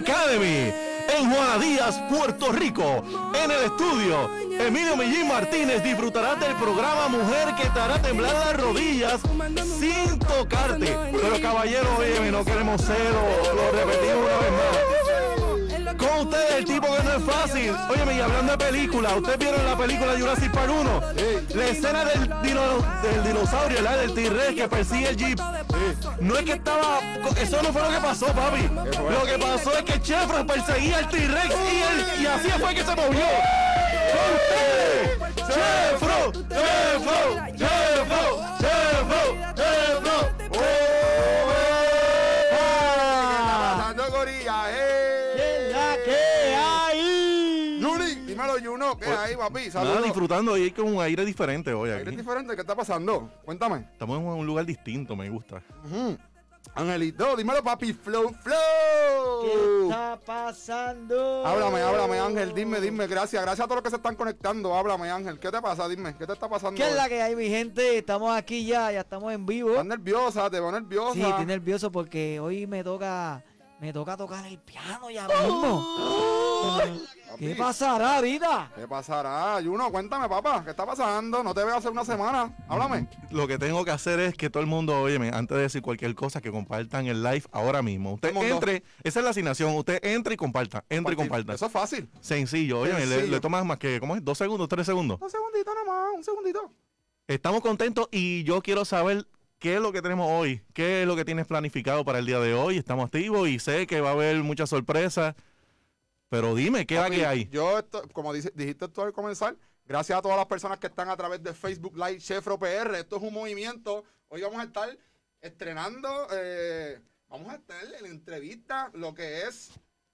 Academy, en Juana Díaz, Puerto Rico, en el estudio, Emilio Millín Martínez disfrutará del programa Mujer que te hará temblar las rodillas sin tocarte. Pero caballero, oye, no queremos cero, lo repetimos una vez más. Con ustedes el tipo que no es fácil. Óyeme, y hablando de película, ¿ustedes vieron la película Jurassic Park 1? La escena del, dino- del dinosaurio, la del T-Rex que persigue el Jeep. No es que estaba. Eso no fue lo que pasó, papi. Lo que pasó es que Chefro perseguía al T-Rex y, y así fue que se movió. ¡Con! ¡Chefro! ¡Chefro! ¡Chefro! Juno. ¿Qué hay, papi? Nada, disfrutando y con un aire diferente hoy Aire aquí. diferente, ¿qué está pasando? Cuéntame. Estamos en un lugar distinto, me gusta. Ujú. Angelito, dímelo, papi. Flow, ¿Qué flow. está pasando? Háblame, háblame, Ángel. Dime, dime. Gracias. Gracias a todos los que se están conectando. Háblame, Ángel. ¿Qué te pasa? Dime. ¿Qué te está pasando? ¿Qué es hoy? la que hay, mi gente? Estamos aquí ya, ya estamos en vivo. ¿Estás nerviosa? ¿Te veo nerviosa? Sí, estoy nervioso porque hoy me toca, me toca tocar el piano ya mismo. ¿Qué pasará, vida? ¿Qué pasará? Juno, cuéntame, papá. ¿Qué está pasando? No te veo hace una semana. Háblame. Lo que tengo que hacer es que todo el mundo, óyeme, antes de decir cualquier cosa, que compartan el live ahora mismo. Usted entre, esa es la asignación, usted entre y comparta, entre y comparta. Eso es fácil. Sencillo, óyeme, le, le tomas más que, ¿cómo es? ¿Dos segundos, tres segundos? Un segundito nomás, un segundito. Estamos contentos y yo quiero saber qué es lo que tenemos hoy, qué es lo que tienes planificado para el día de hoy. Estamos activos y sé que va a haber muchas sorpresas, pero dime, ¿qué es que hay? Yo, esto- como dice- dijiste tú al comenzar, gracias a todas las personas que están a través de Facebook Live Chefro PR. Esto es un movimiento. Hoy vamos a estar estrenando, eh, vamos a estar en entrevista lo que es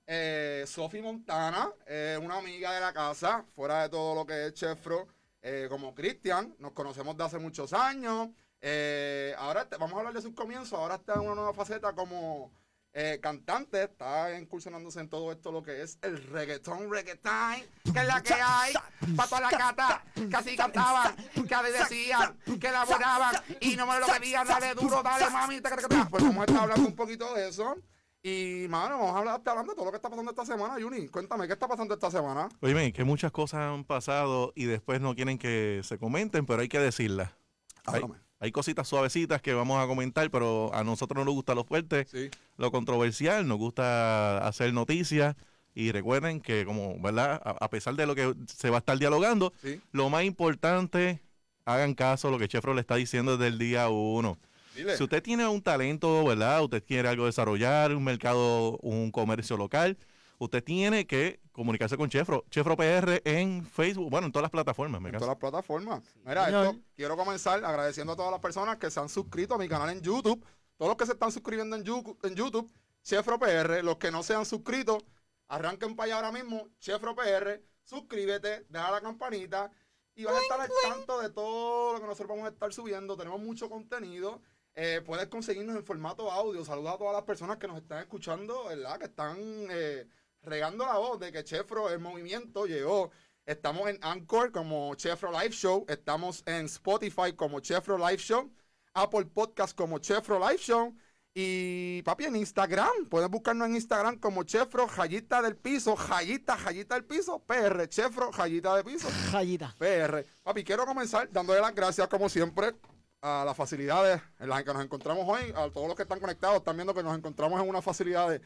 eh, Sofi Montana, eh, una amiga de la casa, fuera de todo lo que es Chefro, eh, como Cristian. Nos conocemos de hace muchos años. Eh, ahora vamos a hablar de sus comienzos. Ahora está en una nueva faceta como eh, cantante, está incursionándose en todo esto lo que es el reggaetón, reggaetón, que es la que hay, para toda la cata, que así cantaban, que así decían, que elaboraban, y no me lo pedían, dale duro, dale mami, pues vamos a estar hablando un poquito de eso. Y, mano, vamos a hablar, estar hablando de todo lo que está pasando esta semana, Juni. Cuéntame, ¿qué está pasando esta semana? Oye, que muchas cosas han pasado y después no quieren que se comenten, pero hay que decirlas. Háblame. Hay cositas suavecitas que vamos a comentar, pero a nosotros no nos gusta lo fuerte, Sí. lo controversial, nos gusta hacer noticias. Y recuerden que, como, ¿verdad? A, a pesar de lo que se va a estar dialogando, Sí. lo más importante, hagan caso a lo que Chefro le está diciendo desde el día uno. Dile. Si usted tiene un talento, ¿verdad? Usted quiere algo desarrollar, un mercado, un comercio local, usted tiene que comunicarse con Chefro. Chefro PR en Facebook, bueno, en todas las plataformas, me En caso. todas las plataformas. Mira, esto, quiero comenzar agradeciendo a todas las personas que se han suscrito a mi canal en YouTube. Todos los que se están suscribiendo en YouTube, en YouTube Chefro PR. Los que no se han suscrito, arranquen para allá ahora mismo, Chefro PR. Suscríbete, deja la campanita y vas a estar al tanto de todo lo que nosotros vamos a estar subiendo. Tenemos mucho contenido. Eh, puedes conseguirnos en formato audio. Saludos a todas las personas que nos están escuchando, ¿verdad? Que están eh, regando la voz de que Chefro, el movimiento, llegó. Estamos en Anchor como Chefro Live Show. Estamos en Spotify como Chefro Live Show. Apple Podcast como Chefro Live Show. Y papi, en Instagram. Pueden buscarnos en Instagram como Chefro Jayita del Piso. Jayita, Jayita del Piso. PR. Chefro Jayita del Piso. Jayita. PR. Papi, quiero comenzar dándole las gracias, como siempre, a las facilidades en las que nos encontramos hoy. A todos los que están conectados, están viendo que nos encontramos en unas facilidades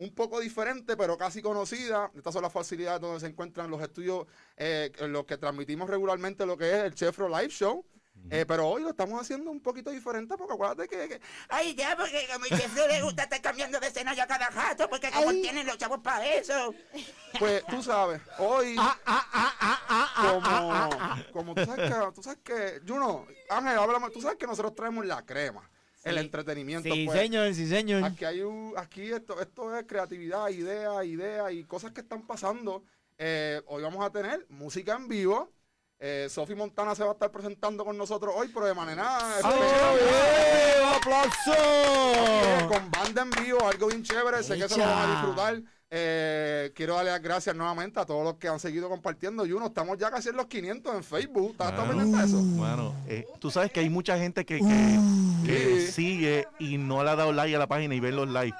un poco diferentes, pero casi conocidas. Estas son las facilidades donde se encuentran los estudios, eh, en los que transmitimos regularmente lo que es el Chefro Live Show. Eh, pero hoy lo estamos haciendo un poquito diferente porque acuérdate que, que- Ay, ya, porque a mi jefe le gusta estar cambiando de escenario a cada rato, porque como tienen los chavos para eso. pues tú sabes, hoy Ah, ah, ah, ah, ah, ah, como, como tú sabes que, tú sabes que, Juno, Ángel, háblame, tú sabes que nosotros traemos la crema, el entretenimiento. Sí, pues. señor, sí, señor. Aquí hay un, aquí esto, esto es creatividad, ideas, ideas y cosas que están pasando. Eh, hoy vamos a tener música en vivo. Eh, Sofi Montana se va a estar presentando con nosotros hoy, pero de manera especial. ¡Oh, Eh, ¡Aplauso! Con banda en vivo, algo bien chévere, sé que se lo van a disfrutar. Eh, quiero darle las gracias nuevamente a todos los que han seguido compartiendo. Y uno, estamos ya casi en los 500 en Facebook. ¿Estás pendiente eso? Bueno, eh, tú sabes que hay mucha gente que, que- que Sí. sigue y no le ha dado like a la página y ve los likes.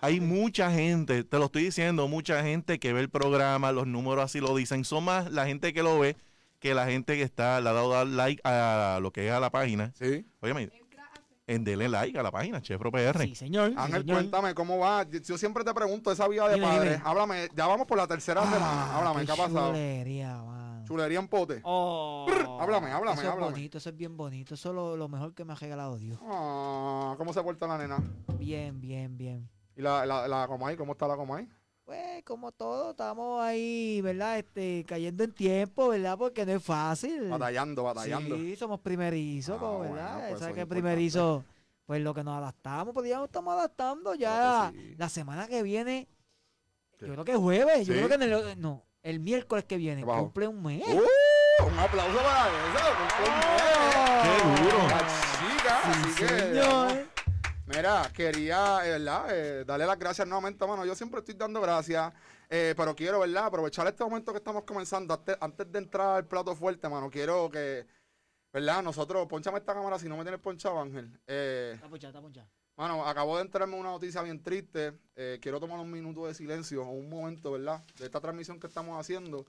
Hay mucha gente, te lo estoy diciendo, mucha gente que ve el programa, los números así lo dicen. Son más la gente que lo ve que la gente que está, le ha dado like a lo que es a la página. Sí. Óyeme, en denle like a la página, Chefro PR. Sí, señor. sí, Ángel, señor. cuéntame cómo va. Yo siempre te pregunto esa vida de Dime, padre. dime. Háblame, ya vamos por la tercera semana. Háblame, ¿qué ha pasado? chulería, mano. Chulería en pote. Oh, háblame, háblame, eso es háblame. bonito, eso es bien bonito. Eso es lo, lo mejor que me ha regalado Dios. Ah, ¿Cómo se porta la nena? Bien, bien, bien. ¿Y la, la, la Comay? ¿Cómo está la Comay? Pues, como todo, estamos ahí, ¿verdad? Este, cayendo en tiempo, ¿verdad? Porque no es fácil. Batallando, batallando. Sí, somos primerizos, Ah, como, bueno, ¿verdad? pues ¿Sabes es que primerizo? Pues lo que nos adaptamos, pues ya nos estamos adaptando ya. Sí. La semana que viene, yo creo que es jueves, yo ¿Sí? creo que en el, no, el miércoles que viene cumple un mes. ¡Uh! Un aplauso para eso. cumple un mes. ¡Qué duro! La chica, Sí, así que, señor. Mira, quería, eh, ¿verdad? Eh, darle las gracias nuevamente, mano. Yo siempre estoy dando gracias, eh, pero quiero, ¿verdad? Aprovechar este momento que estamos comenzando, antes, antes de entrar al plato fuerte, mano. Quiero que, ¿verdad? Nosotros, ponchame esta cámara si no me tienes ponchado, Ángel. Eh, Está ponchado, está ponchado. Mano, acabo de enterarme una noticia bien triste. Quiero tomar un minuto de silencio un momento, ¿verdad? De esta transmisión que estamos haciendo.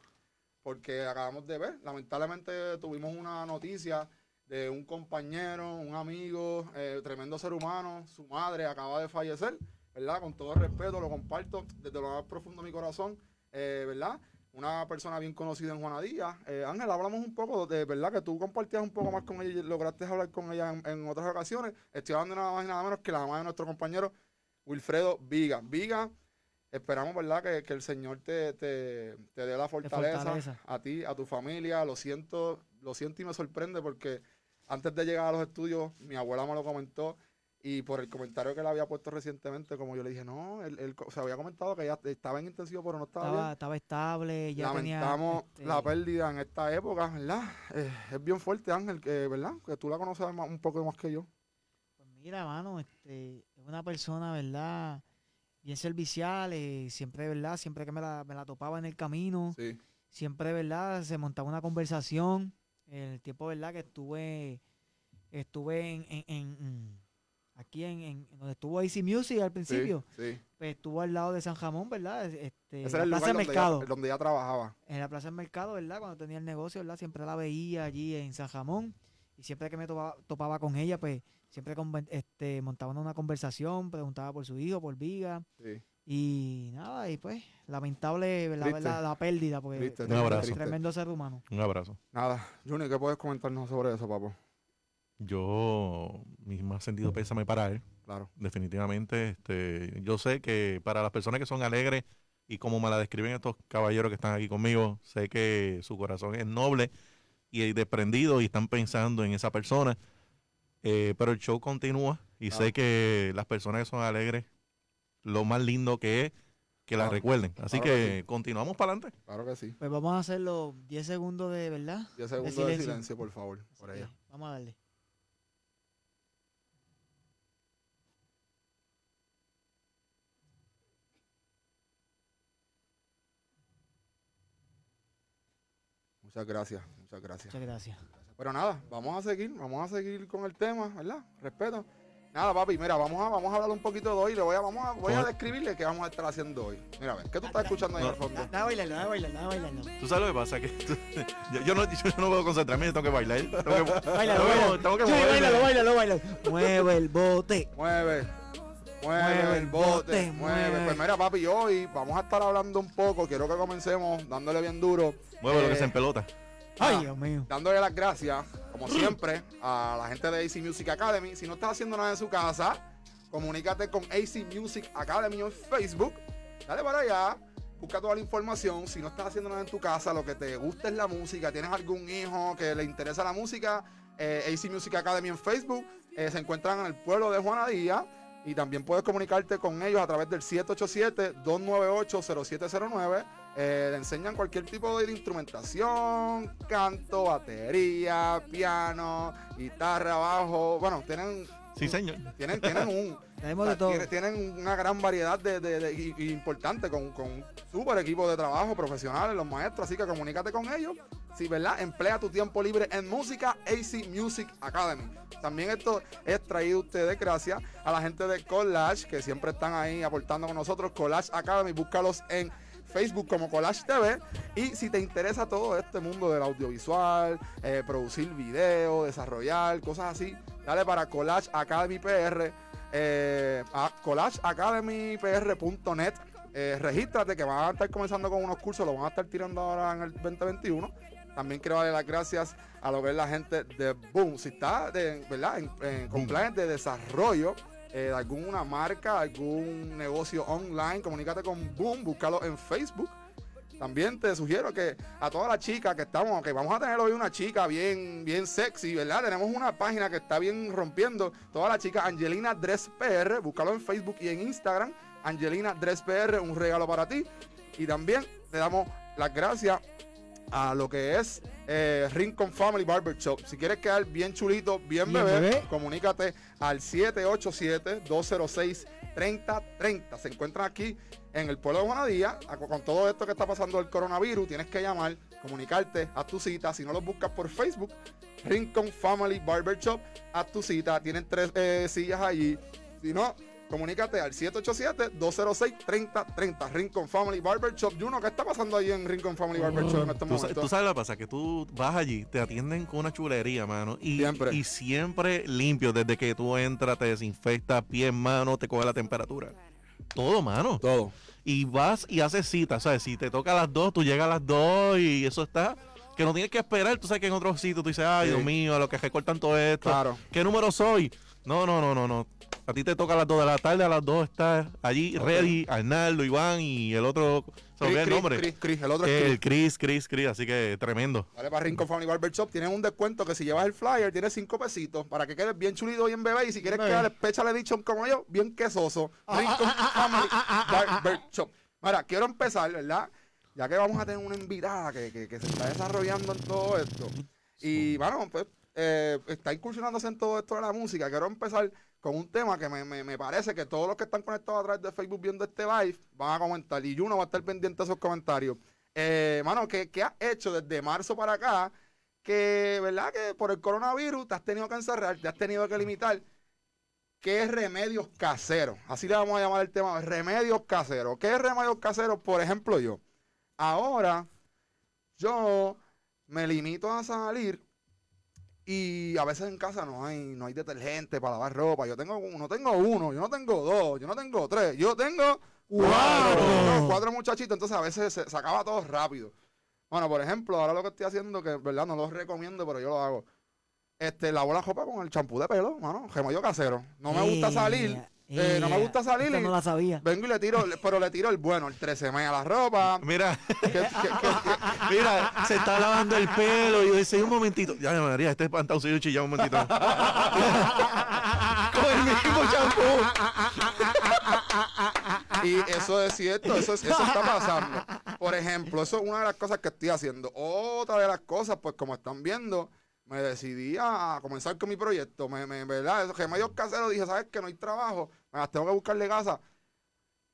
Porque acabamos de ver, lamentablemente tuvimos una noticia de un compañero, un amigo, eh, tremendo ser humano. Su madre acaba de fallecer, ¿verdad? Con todo el respeto, lo comparto desde lo más profundo de mi corazón, eh, ¿verdad? Una persona bien conocida en Juanadía. Eh, Ángel, hablamos un poco de, ¿verdad? Que tú compartías un poco más con ella y lograste hablar con ella en, en otras ocasiones. Estoy hablando nada más y nada menos que la mamá de nuestro compañero Wilfredo Viga. Viga, esperamos, ¿verdad? Que, que el Señor te, te, te dé la fortaleza, fortaleza. a ti, a tu familia. Lo siento, lo siento y me sorprende porque antes de llegar a los estudios, mi abuela me lo comentó. Y por el comentario que le había puesto recientemente, como yo le dije, no, él, él co- se había comentado que ella estaba en intensivo, pero no estaba, bien. Estaba, estaba estable, ya Lamentamos tenía... este, la pérdida en esta época, ¿verdad? Eh, es bien fuerte, Ángel, que, ¿verdad? Que tú la conoces más- un poco más que yo. Pues mira, mano, este, es una persona, ¿verdad? Bien servicial, eh, siempre, ¿verdad? Siempre que me la, me la topaba en el camino, Sí. siempre, ¿verdad? Se montaba una conversación. El tiempo, ¿verdad? Que estuve, estuve en, en- en- en- aquí en, donde estuvo AC Music al principio, Sí, sí. pues estuvo al lado de San Jamón, ¿verdad? Este, Ese la era el Plaza lugar del donde Mercado. ella, donde ella trabajaba. En la Plaza del Mercado, ¿verdad? Cuando tenía el negocio, ¿verdad? Siempre la veía allí en San Jamón. Y siempre que me topaba, topaba con ella, pues siempre conven- este, montaban una conversación, preguntaba por su hijo, por Viga. Sí. Y nada, y pues, lamentable la, Triste. la, la pérdida, porque Triste, tremendo, Un abrazo. tremendo ser humano. Un abrazo. Nada. Juni, ¿qué puedes comentarnos sobre eso, papo? Yo, mi más sentido pésame para él. Claro. definitivamente. Este, yo sé que para las personas que son alegres y como me la describen estos caballeros que están aquí conmigo, sé que su corazón es noble y desprendido y están pensando en esa persona. Eh, pero el show continúa y Claro. sé que las personas que son alegres, lo más lindo que es que la Claro. recuerden. Así Claro que, que sí. continuamos para adelante. Claro que sí. Pues vamos a hacer los 10 segundos de, ¿verdad? 10 segundos de silencio. silencio, por favor. Por que Vamos a darle. Muchas gracias, muchas gracias. Muchas gracias. Pero nada, vamos a seguir, vamos a seguir con el tema, ¿verdad? Respeto. Nada, papi, mira, vamos a, vamos a hablar un poquito de hoy. Le voy a, vamos a, voy a describirle qué vamos a estar haciendo hoy. Mira, a ver, ¿qué tú estás escuchando ahí No. al fondo? Da bailarlo, da bailarlo, da bailarlo. Tú sabes lo que pasa, que tú- yo, yo no, yo no puedo concentrarme, yo tengo que bailar. Tengo que, Bailalo, tengo que- bailalo. tengo que Sí, bailalo, bailalo, bailalo. Mueve el bote. Mueve, mueve, Mueve el el bote, bote, mueve. mueve. Pues mira, papi, hoy vamos a estar hablando un poco. Quiero que comencemos dándole bien duro. Mueve lo Eh, que se empelota. Ay, Ah. Dios mío. dándole las gracias, como siempre, a la gente de AC Music Academy. Si no estás haciendo nada en su casa, comunícate con AC Music Academy en Facebook. Dale para allá, busca toda la información. Si no estás haciendo nada en tu casa, lo que te gusta es la música, tienes algún hijo que le interesa la música, eh, AC Music Academy en Facebook. eh, se encuentran en el pueblo de Juanadía. Y también puedes comunicarte con ellos a través del 787-298-0709 Eh, le enseñan cualquier tipo de instrumentación, canto, batería, piano, guitarra, bajo. Bueno, tienen, Sí, señor. tienen, tienen un, Tenemos de todo. tienen, tienen una gran variedad de, de- de- y- y importante con, con un super equipo de trabajo, profesionales, los maestros, así que comunícate con ellos. Sí, ¿verdad? Emplea tu tiempo libre en música AC Music Academy. También esto es traído a ustedes gracias a la gente de Collage, que siempre están ahí aportando con nosotros. Collage Academy, búscalos en Facebook como Collage TV. Y si te interesa todo este mundo del audiovisual, eh, producir video, desarrollar, cosas así, dale para Collage Academy PR, eh, a collageacademypr.net. Eh, regístrate que van a estar comenzando con unos cursos, lo van a estar tirando ahora en el 2021. También quiero darle las gracias a lo que es la gente de Boom. Si está de, ¿verdad? en, en compliance de desarrollo eh, alguna marca, algún negocio online, comunícate con Boom, búscalo en Facebook. También te sugiero que a todas las chicas que estamos, que vamos a tener hoy una chica bien, bien sexy, ¿verdad? Tenemos una página que está bien rompiendo. Todas las chicas, Angelina Dress PR, búscalo en Facebook y en Instagram. Angelina Dress PR, un regalo para ti. Y también te damos las gracias a lo que es eh, Rincon Family Barber Shop. Si quieres quedar bien chulito, bien, bebé, bebé. comunícate al 787-206-3030. Se encuentran aquí en el pueblo de Juanadía. Con todo esto que está pasando el coronavirus, tienes que llamar, comunicarte, haz tu cita. Si no los buscas por Facebook, Rincon Family Barber Shop, haz tu cita. Tienen tres eh, sillas allí. Si no, comunícate al 787-206-3030. Rincon Family Barber Shop. Juno, ¿qué está pasando ahí en Rincon Family Barber Shop en estos Tú, momentos? tú sabes lo que pasa, que tú vas allí, te atienden con una chulería, mano. Y Siempre. y siempre limpio. Desde que tú entras, te desinfectas pies, mano, te coge la temperatura. Todo, mano. Todo. Y vas y haces cita, ¿sabes? Si te toca a las dos, tú llegas a las dos y eso está. Que no tienes que esperar. Tú sabes que en otros sitios tú dices, ay, Sí. Dios mío, a lo que recortan todo esto. Claro. ¿Qué número soy? No, no, no, no, no. A ti te toca a las 2 de la tarde, a las 2 estás allí, Ok. ready, Arnaldo, Iván y el otro, ¿se olvida el Chris, nombre? Chris, Chris, el otro es Chris. el Chris, Chris, Chris, así que tremendo. Dale para Rincon Family Barber Shop. Tienen un descuento que si llevas el flyer, tienes 5 pesitos para que quedes bien chulito, bien bebé. Y si quieres quedar Special Edition como yo, bien quesoso. Rincon Family Barber Shop. Mira, quiero empezar, ¿verdad? Ya que vamos a tener una invitada que, que- que se está desarrollando en todo esto. Y, bueno, pues eh, está incursionándose en todo esto de la música. Quiero empezar con un tema que me, me- me parece que todos los que están conectados a través de Facebook viendo este live van a comentar. Y Juno va a estar pendiente de esos comentarios. Eh, mano, ¿qué, qué has hecho desde marzo para acá? Que, ¿verdad? Que por el coronavirus te has tenido que encerrar, te has tenido que limitar. ¿Qué remedios caseros? Así le vamos a llamar el tema, remedios caseros. ¿Qué remedios caseros? Por ejemplo, yo. Ahora, yo me limito a salir y a veces en casa no hay, no hay detergente para lavar ropa. Yo tengo, no tengo uno, yo no tengo dos, yo no tengo tres, yo tengo cuatro, tengo cuatro muchachitos. Entonces a veces se, se acaba todo rápido. Bueno, por ejemplo, ahora lo que estoy haciendo, que verdad no lo recomiendo, pero yo lo hago. Este, lavo la ropa con el champú de pelo, mano, remedio casero. No me gusta salir, eh, no me gusta salir y no la sabía. vengo y le tiro, pero le tiro el bueno, el 13 a la ropa. Mira, que- que- que- mira, se está lavando el pelo y yo dice, un momentito. Ya, María, este pantaloncillo chillado un momentito. Con el mismo champú. Y eso es cierto, eso, es- eso está pasando. Por ejemplo, eso es una de las cosas que estoy haciendo. Otra de las cosas, pues como están viendo, me decidí a comenzar con mi proyecto. Me, me, ¿verdad? Esos remedios caseros, dije, ¿sabes que No hay trabajo, me las tengo que buscarle casa.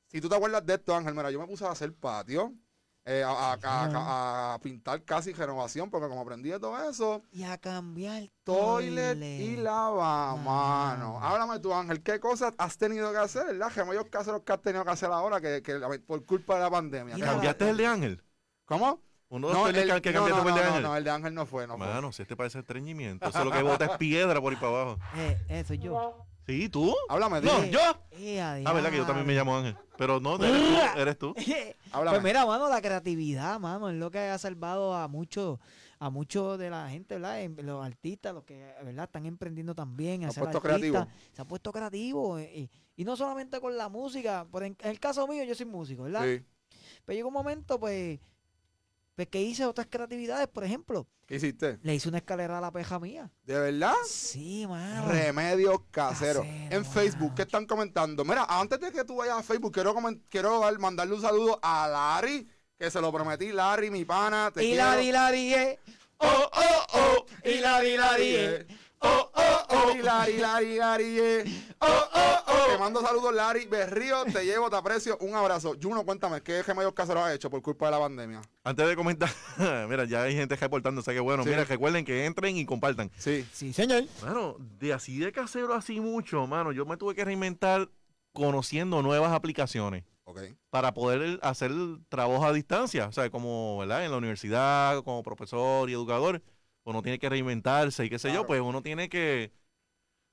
Si tú te acuerdas de esto, Ángel, mira, yo me puse a hacer patio, eh, a, a- a- a pintar casi renovación, porque como aprendí de todo eso, Y a cambiar toilet y lavamano. Mano. Háblame tú, Ángel, ¿qué cosas has tenido que hacer, verdad? Remedios caseros que has tenido que hacer ahora que, que por culpa de la pandemia. ¿Qué- ¿Cambiaste el de Ángel? ¿Por ¿Cómo? Uno de los el- toiles que no, cambiaste no, el de no, no, Ángel. no, el de Ángel no fue, no fue. Mano, si este parece estreñimiento. Eso es lo que bota es piedra por ahí para abajo. Eh, soy yo. ¿Sí? ¿Tú? Háblame, No, dime. yo. Eh, a Ah, verdad que yo también me llamo Ángel. Pero no, eres tú. Eres tú. Háblame. Pues mira, mano, la creatividad, mano, es lo que ha salvado a muchos a muchos de la gente, ¿verdad? Los artistas, los que, ¿verdad? Están emprendiendo también. Se a ha ser puesto artistas. creativo. Se ha puesto creativo. eh, Y, y no solamente con la música. Por en, en el caso mío, yo soy músico, ¿verdad? Sí. Pero llegó un momento, pues, pues, que hice otras creatividades. Por ejemplo, ¿Qué hiciste? le hice una escalera a la peja mía. ¿De verdad? Sí, mano. Remedios caseros. Casero, En Facebook, ¿qué están comentando? Mira, antes de que tú vayas a Facebook, quiero, quiero dar- mandarle un saludo a Larry que se lo prometí, Larry, mi pana. Te Y quiero. la di la di, eh. Oh, oh, oh. Y la di la di, eh. Oh, oh, oh. Y Larry, Larry, Larry, eh. Oh, oh, oh. Te mando saludos, Larry. Berrío, te llevo, te aprecio. Un abrazo. Juno, cuéntame, ¿qué remedios caseros has hecho por culpa de la pandemia? Antes de comentar, mira, ya hay gente reportándose que bueno. Sí. Mira, recuerden que entren y compartan. Sí. Sí, señor. Mano, de así de casero así mucho, mano, yo me tuve que reinventar conociendo nuevas aplicaciones Ok. para poder hacer el trabajo a distancia. O sea, como, ¿verdad? En la universidad, como profesor y educador, uno tiene que reinventarse y qué sé Claro. yo, pues uno tiene que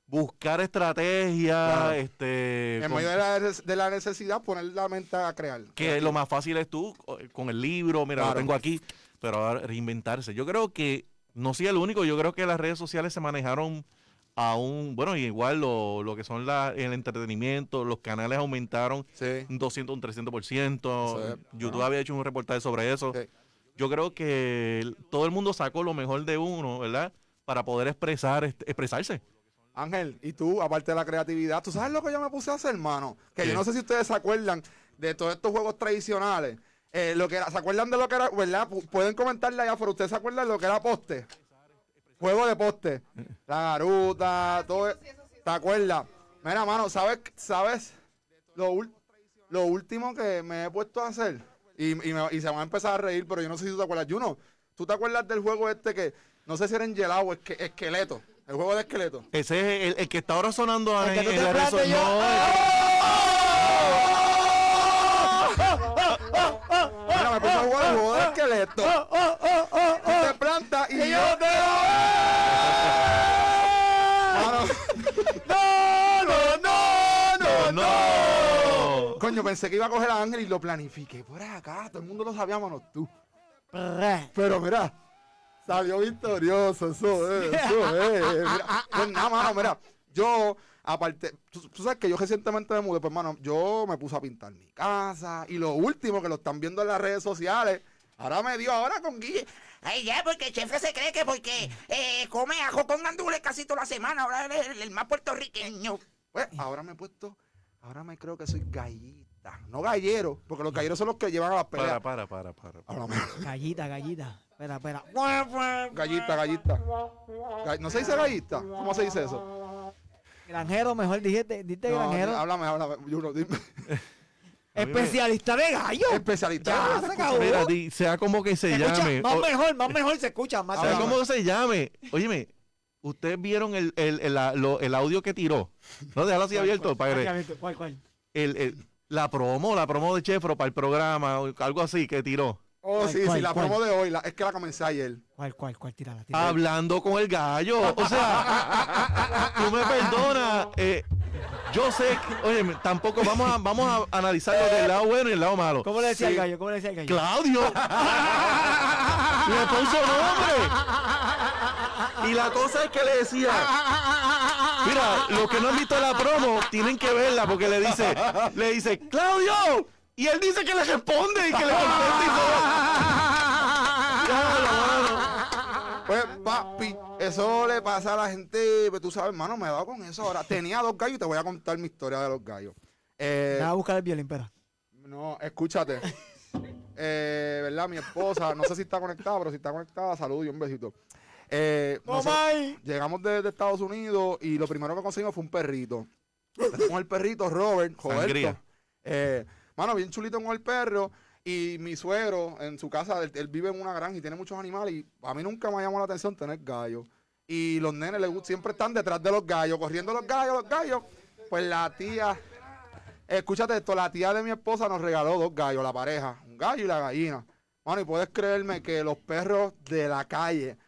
buscar estrategias, Claro. este... En con- medio de la, de la necesidad, poner la mente a crear. que lo más fácil es tú co- con el libro, mira, Claro. lo tengo aquí, pero ahora reinventarse. Yo creo que, no soy el único, yo creo que las redes sociales se manejaron a un, bueno, igual lo, lo que son la, el entretenimiento, los canales aumentaron Sí. un 200, un 300%. Eso es, YouTube había hecho un reportaje sobre eso. Sí. Yo creo que todo el mundo sacó lo mejor de uno, ¿verdad? Para poder expresar, expresarse. Ángel, y tú, aparte de la creatividad, ¿tú sabes lo que yo me puse a hacer, hermano? Que ¿Qué? yo no sé si ustedes se acuerdan de todos estos juegos tradicionales. Eh, lo que era, ¿Se acuerdan de lo que era, verdad? Pu- Pueden comentarle allá afuera. ¿Ustedes se acuerdan de lo que era poste? Juego de poste. La garuta, todo. e- ¿Te acuerdas? Mira, mano, ¿sabes? ¿Sabes? Lo, lo último que me he puesto a hacer, y, y me- y se van a empezar a reír, pero yo no sé si tú te acuerdas. Juno, ¿tú te acuerdas del juego este que, no sé si era en gelado o esque- esqueleto? El juego de esqueleto. Ese es el, el que está ahora sonando El en, en te la red plantes social. yo- Mira, me puse a jugar el juego de esqueleto. Pensé que iba a coger a Ángel y lo planifiqué por acá. Todo el mundo lo sabía, menos tú. Pero mira, salió victorioso. Eso es, eso es. Mira, pues nada, mano, mira. Yo, aparte, tú, tú sabes que yo recientemente me mudé, pues, mano, yo me puse a pintar mi casa. Y lo último que lo están viendo en las redes sociales, ahora me dio ahora con Guille. Ay, ya, porque el jefe se cree que porque eh, come ajo con gandules casi toda la semana, ahora eres el, el más puertorriqueño. Pues ahora me he puesto, ahora me creo que soy gallita. No gallero, porque los galleros son los que llevan a las Para, peleas. para, para, para. Me- Gallita, gallita. Espera, espera. Gallita, gallita. Ga- ¿No se dice gallita? ¿Cómo se dice eso? Granjero, mejor dijiste, diste No, granjero. háblame, háblame. Juno, dime. Especialista de gallo. Especialista. Ya, se acabó. Mira, di- sea como que se Se escucha llame. más o- mejor, más mejor se escucha. Más sea como se llame. Óyeme, ¿ustedes vieron el, el, el, la- lo- el audio que tiró? No, déjalo así abierto. Para que- ¿Cuál, cuál? el, el- la promo, la promo de Chefro para el programa, o algo así que tiró. Oh, ¿Cuál, sí, sí, la cuál? promo de hoy, la- es que la comencé ayer. ¿Cuál, cuál, cuál? Tírala, tírala. Hablando con el gallo. O sea, tú me perdonas. eh, yo sé que, oye, tampoco vamos a, vamos a analizarlo del lado bueno y el lado malo. ¿Cómo le decía Sí. el gallo? ¿Cómo le decía el gallo? Claudio. Le puso nombre. Y la cosa es que le decía, mira, los que no han visto la promo tienen que verla porque le dice, le dice, Claudio. Y él dice que le responde y que le contesta y todo. Mano. Pues, papi, eso le pasa a la gente. Pues tú sabes, hermano, me he dado con eso ahora. Tenía dos gallos y te voy a contar mi historia de los gallos. Eh, Deja buscar el violín, espera. No, escúchate. Eh, ¿Verdad? Mi esposa, no sé si está conectada, pero si está conectada, saludo y un besito. Eh, llegamos de, de Estados Unidos y lo primero que conseguimos fue un perrito. Con el perrito, Robert. Roberto. Eh, mano, bien chulito con el perro. Y mi suegro, en su casa, él, él vive en una granja y tiene muchos animales. Y a mí nunca me llamó la atención tener gallos. Y los nenes les siempre están detrás de los gallos, corriendo los gallos, los gallos. Pues la tía, escúchate esto, la tía de mi esposa nos regaló dos gallos, la pareja, un gallo y la gallina. Mano, y puedes creerme que los perros de la calle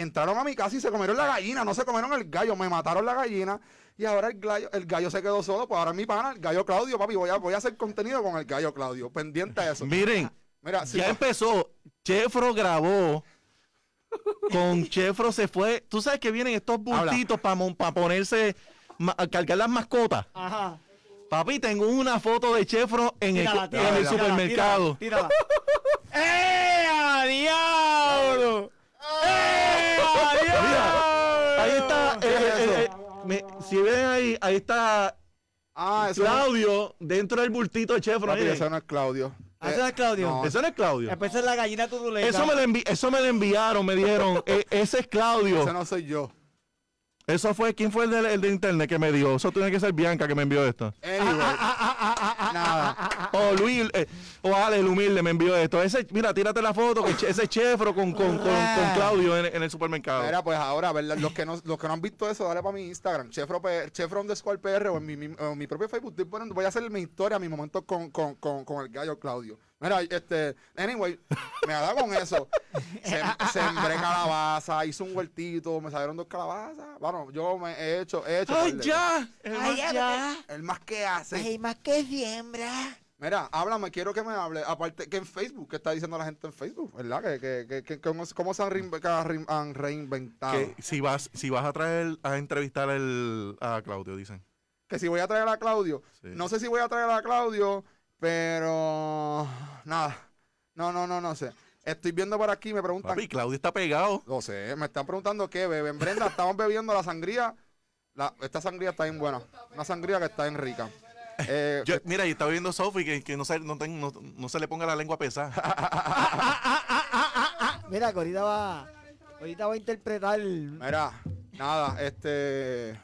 entraron a mi casa y se comieron la gallina, no se comieron el gallo, me mataron la gallina y ahora el gallo, el gallo se quedó solo, pues ahora es mi pana, el gallo Claudio, papi, voy a, voy a hacer contenido con el gallo Claudio, pendiente a eso. Miren, Mira, ya pa- empezó. Chefro grabó. Con Chefro se fue. Tú sabes que vienen estos bultitos para ponerse, ma- a cargar las mascotas. Ajá. Papi, tengo una foto de Chefro en el, Tírala, en tírala, el tírala, supermercado. ¡Eh, diablo! ¡Eh, a diablo! Mira, ahí está. ¿Qué es eh, eh, eso? eh, me- si ven ahí, ahí está ah, eso no, Claudio dentro del bultito de Chefro. papi, ese no es Claudio. Ah, ese no es Claudio. no. Ese no es Claudio. Esa es la gallina tuduleta. Eso me, lo envi- eso me lo enviaron, me dijeron, "E- ese es Claudio. Ese no soy yo. Eso fue, ¿quién fue el de, el de internet que me dio? Eso tiene que ser Bianca que me envió esto. Anyway, nada. O Luis, eh, o Ale, el humilde, me envió esto. Ese, mira, tírate la foto, que ese chefro con, con, con, con Claudio en, en el supermercado. Mira, pues ahora, ¿verdad? Los que, no, los que no han visto eso, dale para mi Instagram, Chefro, PR, Chefro underscore PR o en mi, mi- o mi propio Facebook. Estoy poniendo- voy a hacer mi historia, mi momento con, con, con, con el gallo Claudio. Mira, este, anyway, me ha dado con eso. Sem- sembré calabaza, hice un huertito, me salieron dos calabazas. Bueno, yo me he hecho, he hecho. ¡Ay, ya! Ay, ya, ya. El más que hace. Ay, más que siembra. Mira, háblame, quiero que me hable. Aparte, que en Facebook, ¿qué está diciendo la gente en Facebook? ¿Verdad? Que, que, que, que- cómo, se han reinventado. Que si vas, si vas a traer a entrevistar el, a Claudio, dicen. que si voy a traer a Claudio. Sí. No sé si voy a traer a Claudio, pero nada. No, no, no, no sé. Estoy viendo por aquí, me preguntan. Papi, Claudio está pegado. No sé, me están preguntando qué beben. Brenda, estamos bebiendo la sangría. La- esta sangría está bien buena. Una sangría que está bien rica. Eh, Yo- mira, y estaba viendo Sophie que, que no, se, no, ten- no- no se le ponga la lengua pesada. Mira, que ahorita va, ahorita va a interpretar. Mira, nada, este.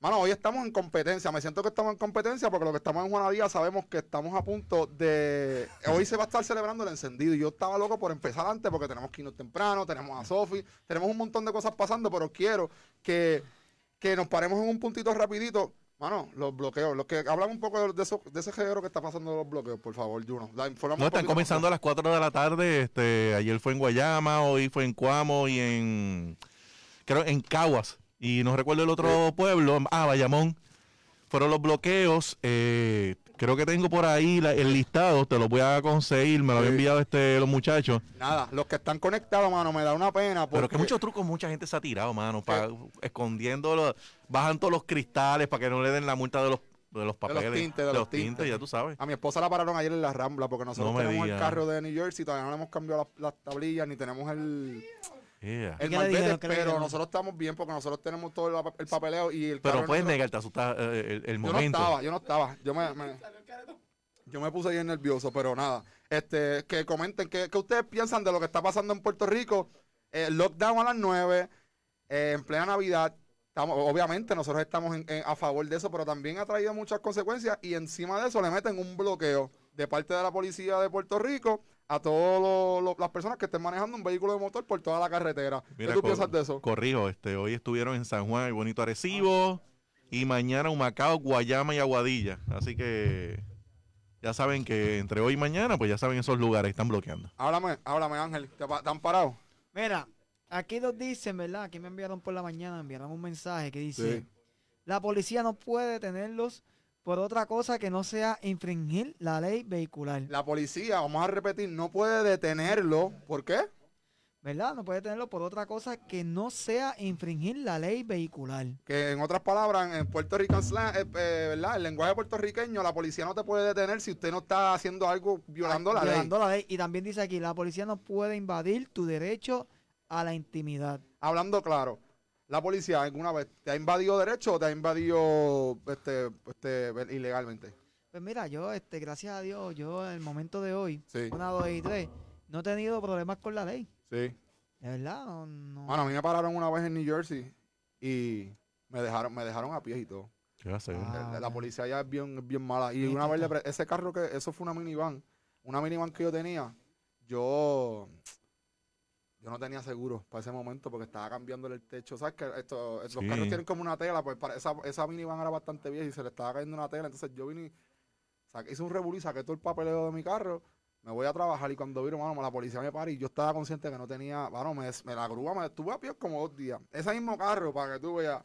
Mano, hoy estamos en competencia. Me siento que estamos en competencia porque lo que estamos en Juanadía sabemos que estamos a punto de. Hoy se va a estar celebrando el encendido. Y yo estaba loco por empezar antes porque tenemos que irnos temprano, tenemos a Sofi, tenemos un montón de cosas pasando, pero quiero que, que nos paremos en un puntito rapidito. Mano, los bloqueos, los que hablan un poco de, eso, de ese género que está pasando los bloqueos, por favor, Juno. La- No, están comenzando a las 4 de la tarde. Este, ayer fue en Guayama, hoy fue en Cuamo y en creo en Caguas. Y no recuerdo el otro pueblo. Ah, Bayamón. Fueron los bloqueos. eh, creo que tengo por ahí la- el listado. Te lo voy a conseguir. Me lo había Sí. enviado este los muchachos. Nada, los que están conectados, mano, me da una pena. Pero que porque- muchos trucos, mucha gente se ha tirado, mano. pa- escondiendo, bajan todos los cristales para que no le den la multa de los, de los papeles. tintes, de los tintes. ya tú sabes. A mi esposa la pararon ayer en la Rambla porque nosotros No tenemos el carro de New Jersey, todavía no le hemos cambiado las, las tablillas ni tenemos el, Yeah. el malvete, pero nosotros estamos bien porque nosotros tenemos todo el, el papeleo y el Pero puedes negarte, asusta eh, el, el Yo no momento. estaba, yo no estaba. Yo me, me- yo me puse bien nervioso, pero nada. Este, que comenten qué, qué ustedes piensan de lo que está pasando en Puerto Rico. Eh, lockdown a las 9, eh, en plena Navidad. Estamos, obviamente nosotros estamos en- en- a favor de eso, pero también ha traído muchas consecuencias y encima de eso le meten un bloqueo de parte de la policía de Puerto Rico a todas las personas que estén manejando un vehículo de motor por toda la carretera. Mira, ¿Qué tú piensas de eso? Corrijo, este, hoy estuvieron en San Juan, el bonito Arecibo, y mañana Humacao, Guayama y Aguadilla. Así que ya saben que entre hoy y mañana, pues ya saben esos lugares están bloqueando. Háblame, háblame Ángel, ¿te, pa- te han parado? Mira, aquí nos dicen, ¿verdad? Aquí me enviaron por la mañana, me enviaron un mensaje que dice, Sí. la policía no puede detenerlos por otra cosa que no sea infringir la ley vehicular. La policía, vamos a repetir, no puede detenerlo. ¿Por qué? ¿Verdad? No puede detenerlo por otra cosa que no sea infringir la ley vehicular. Que en otras palabras, en Puerto Rico, slang, eh, eh, ¿verdad? El lenguaje puertorriqueño, la policía no te puede detener si usted no está haciendo algo violando la Violando ley. la ley. Y también dice aquí, la policía no puede invadir tu derecho a la intimidad. Hablando claro, la policía alguna vez te ha invadido derecho o te ha invadido este, este, ilegalmente. Pues mira, yo, este, gracias a Dios, yo en el momento de hoy, Sí, una, dos y tres, no he tenido problemas con la ley. sí. De verdad, no. no- Bueno, a mí me pararon una vez en New Jersey y me dejaron, me dejaron a pie y todo. Ah, La- la ok. policía ya es bien, es bien mala. Y una vez le está. pre- ese carro que, eso fue una minivan, una minivan que yo tenía, yo, yo no tenía seguro para ese momento porque estaba cambiándole el techo. ¿Sabes que esto, los carros tienen como una tela? Pues para esa, esa minivan era bastante vieja y se le estaba cayendo una tela. Entonces yo vine saqué- hice un revolú y saqué todo el papeleo de mi carro. Me voy a trabajar y cuando vino, mano, la policía me para y yo estaba consciente que no tenía, bueno, me, me la grúa, me estuve a pie como dos días. Ese mismo carro, para que tú veas,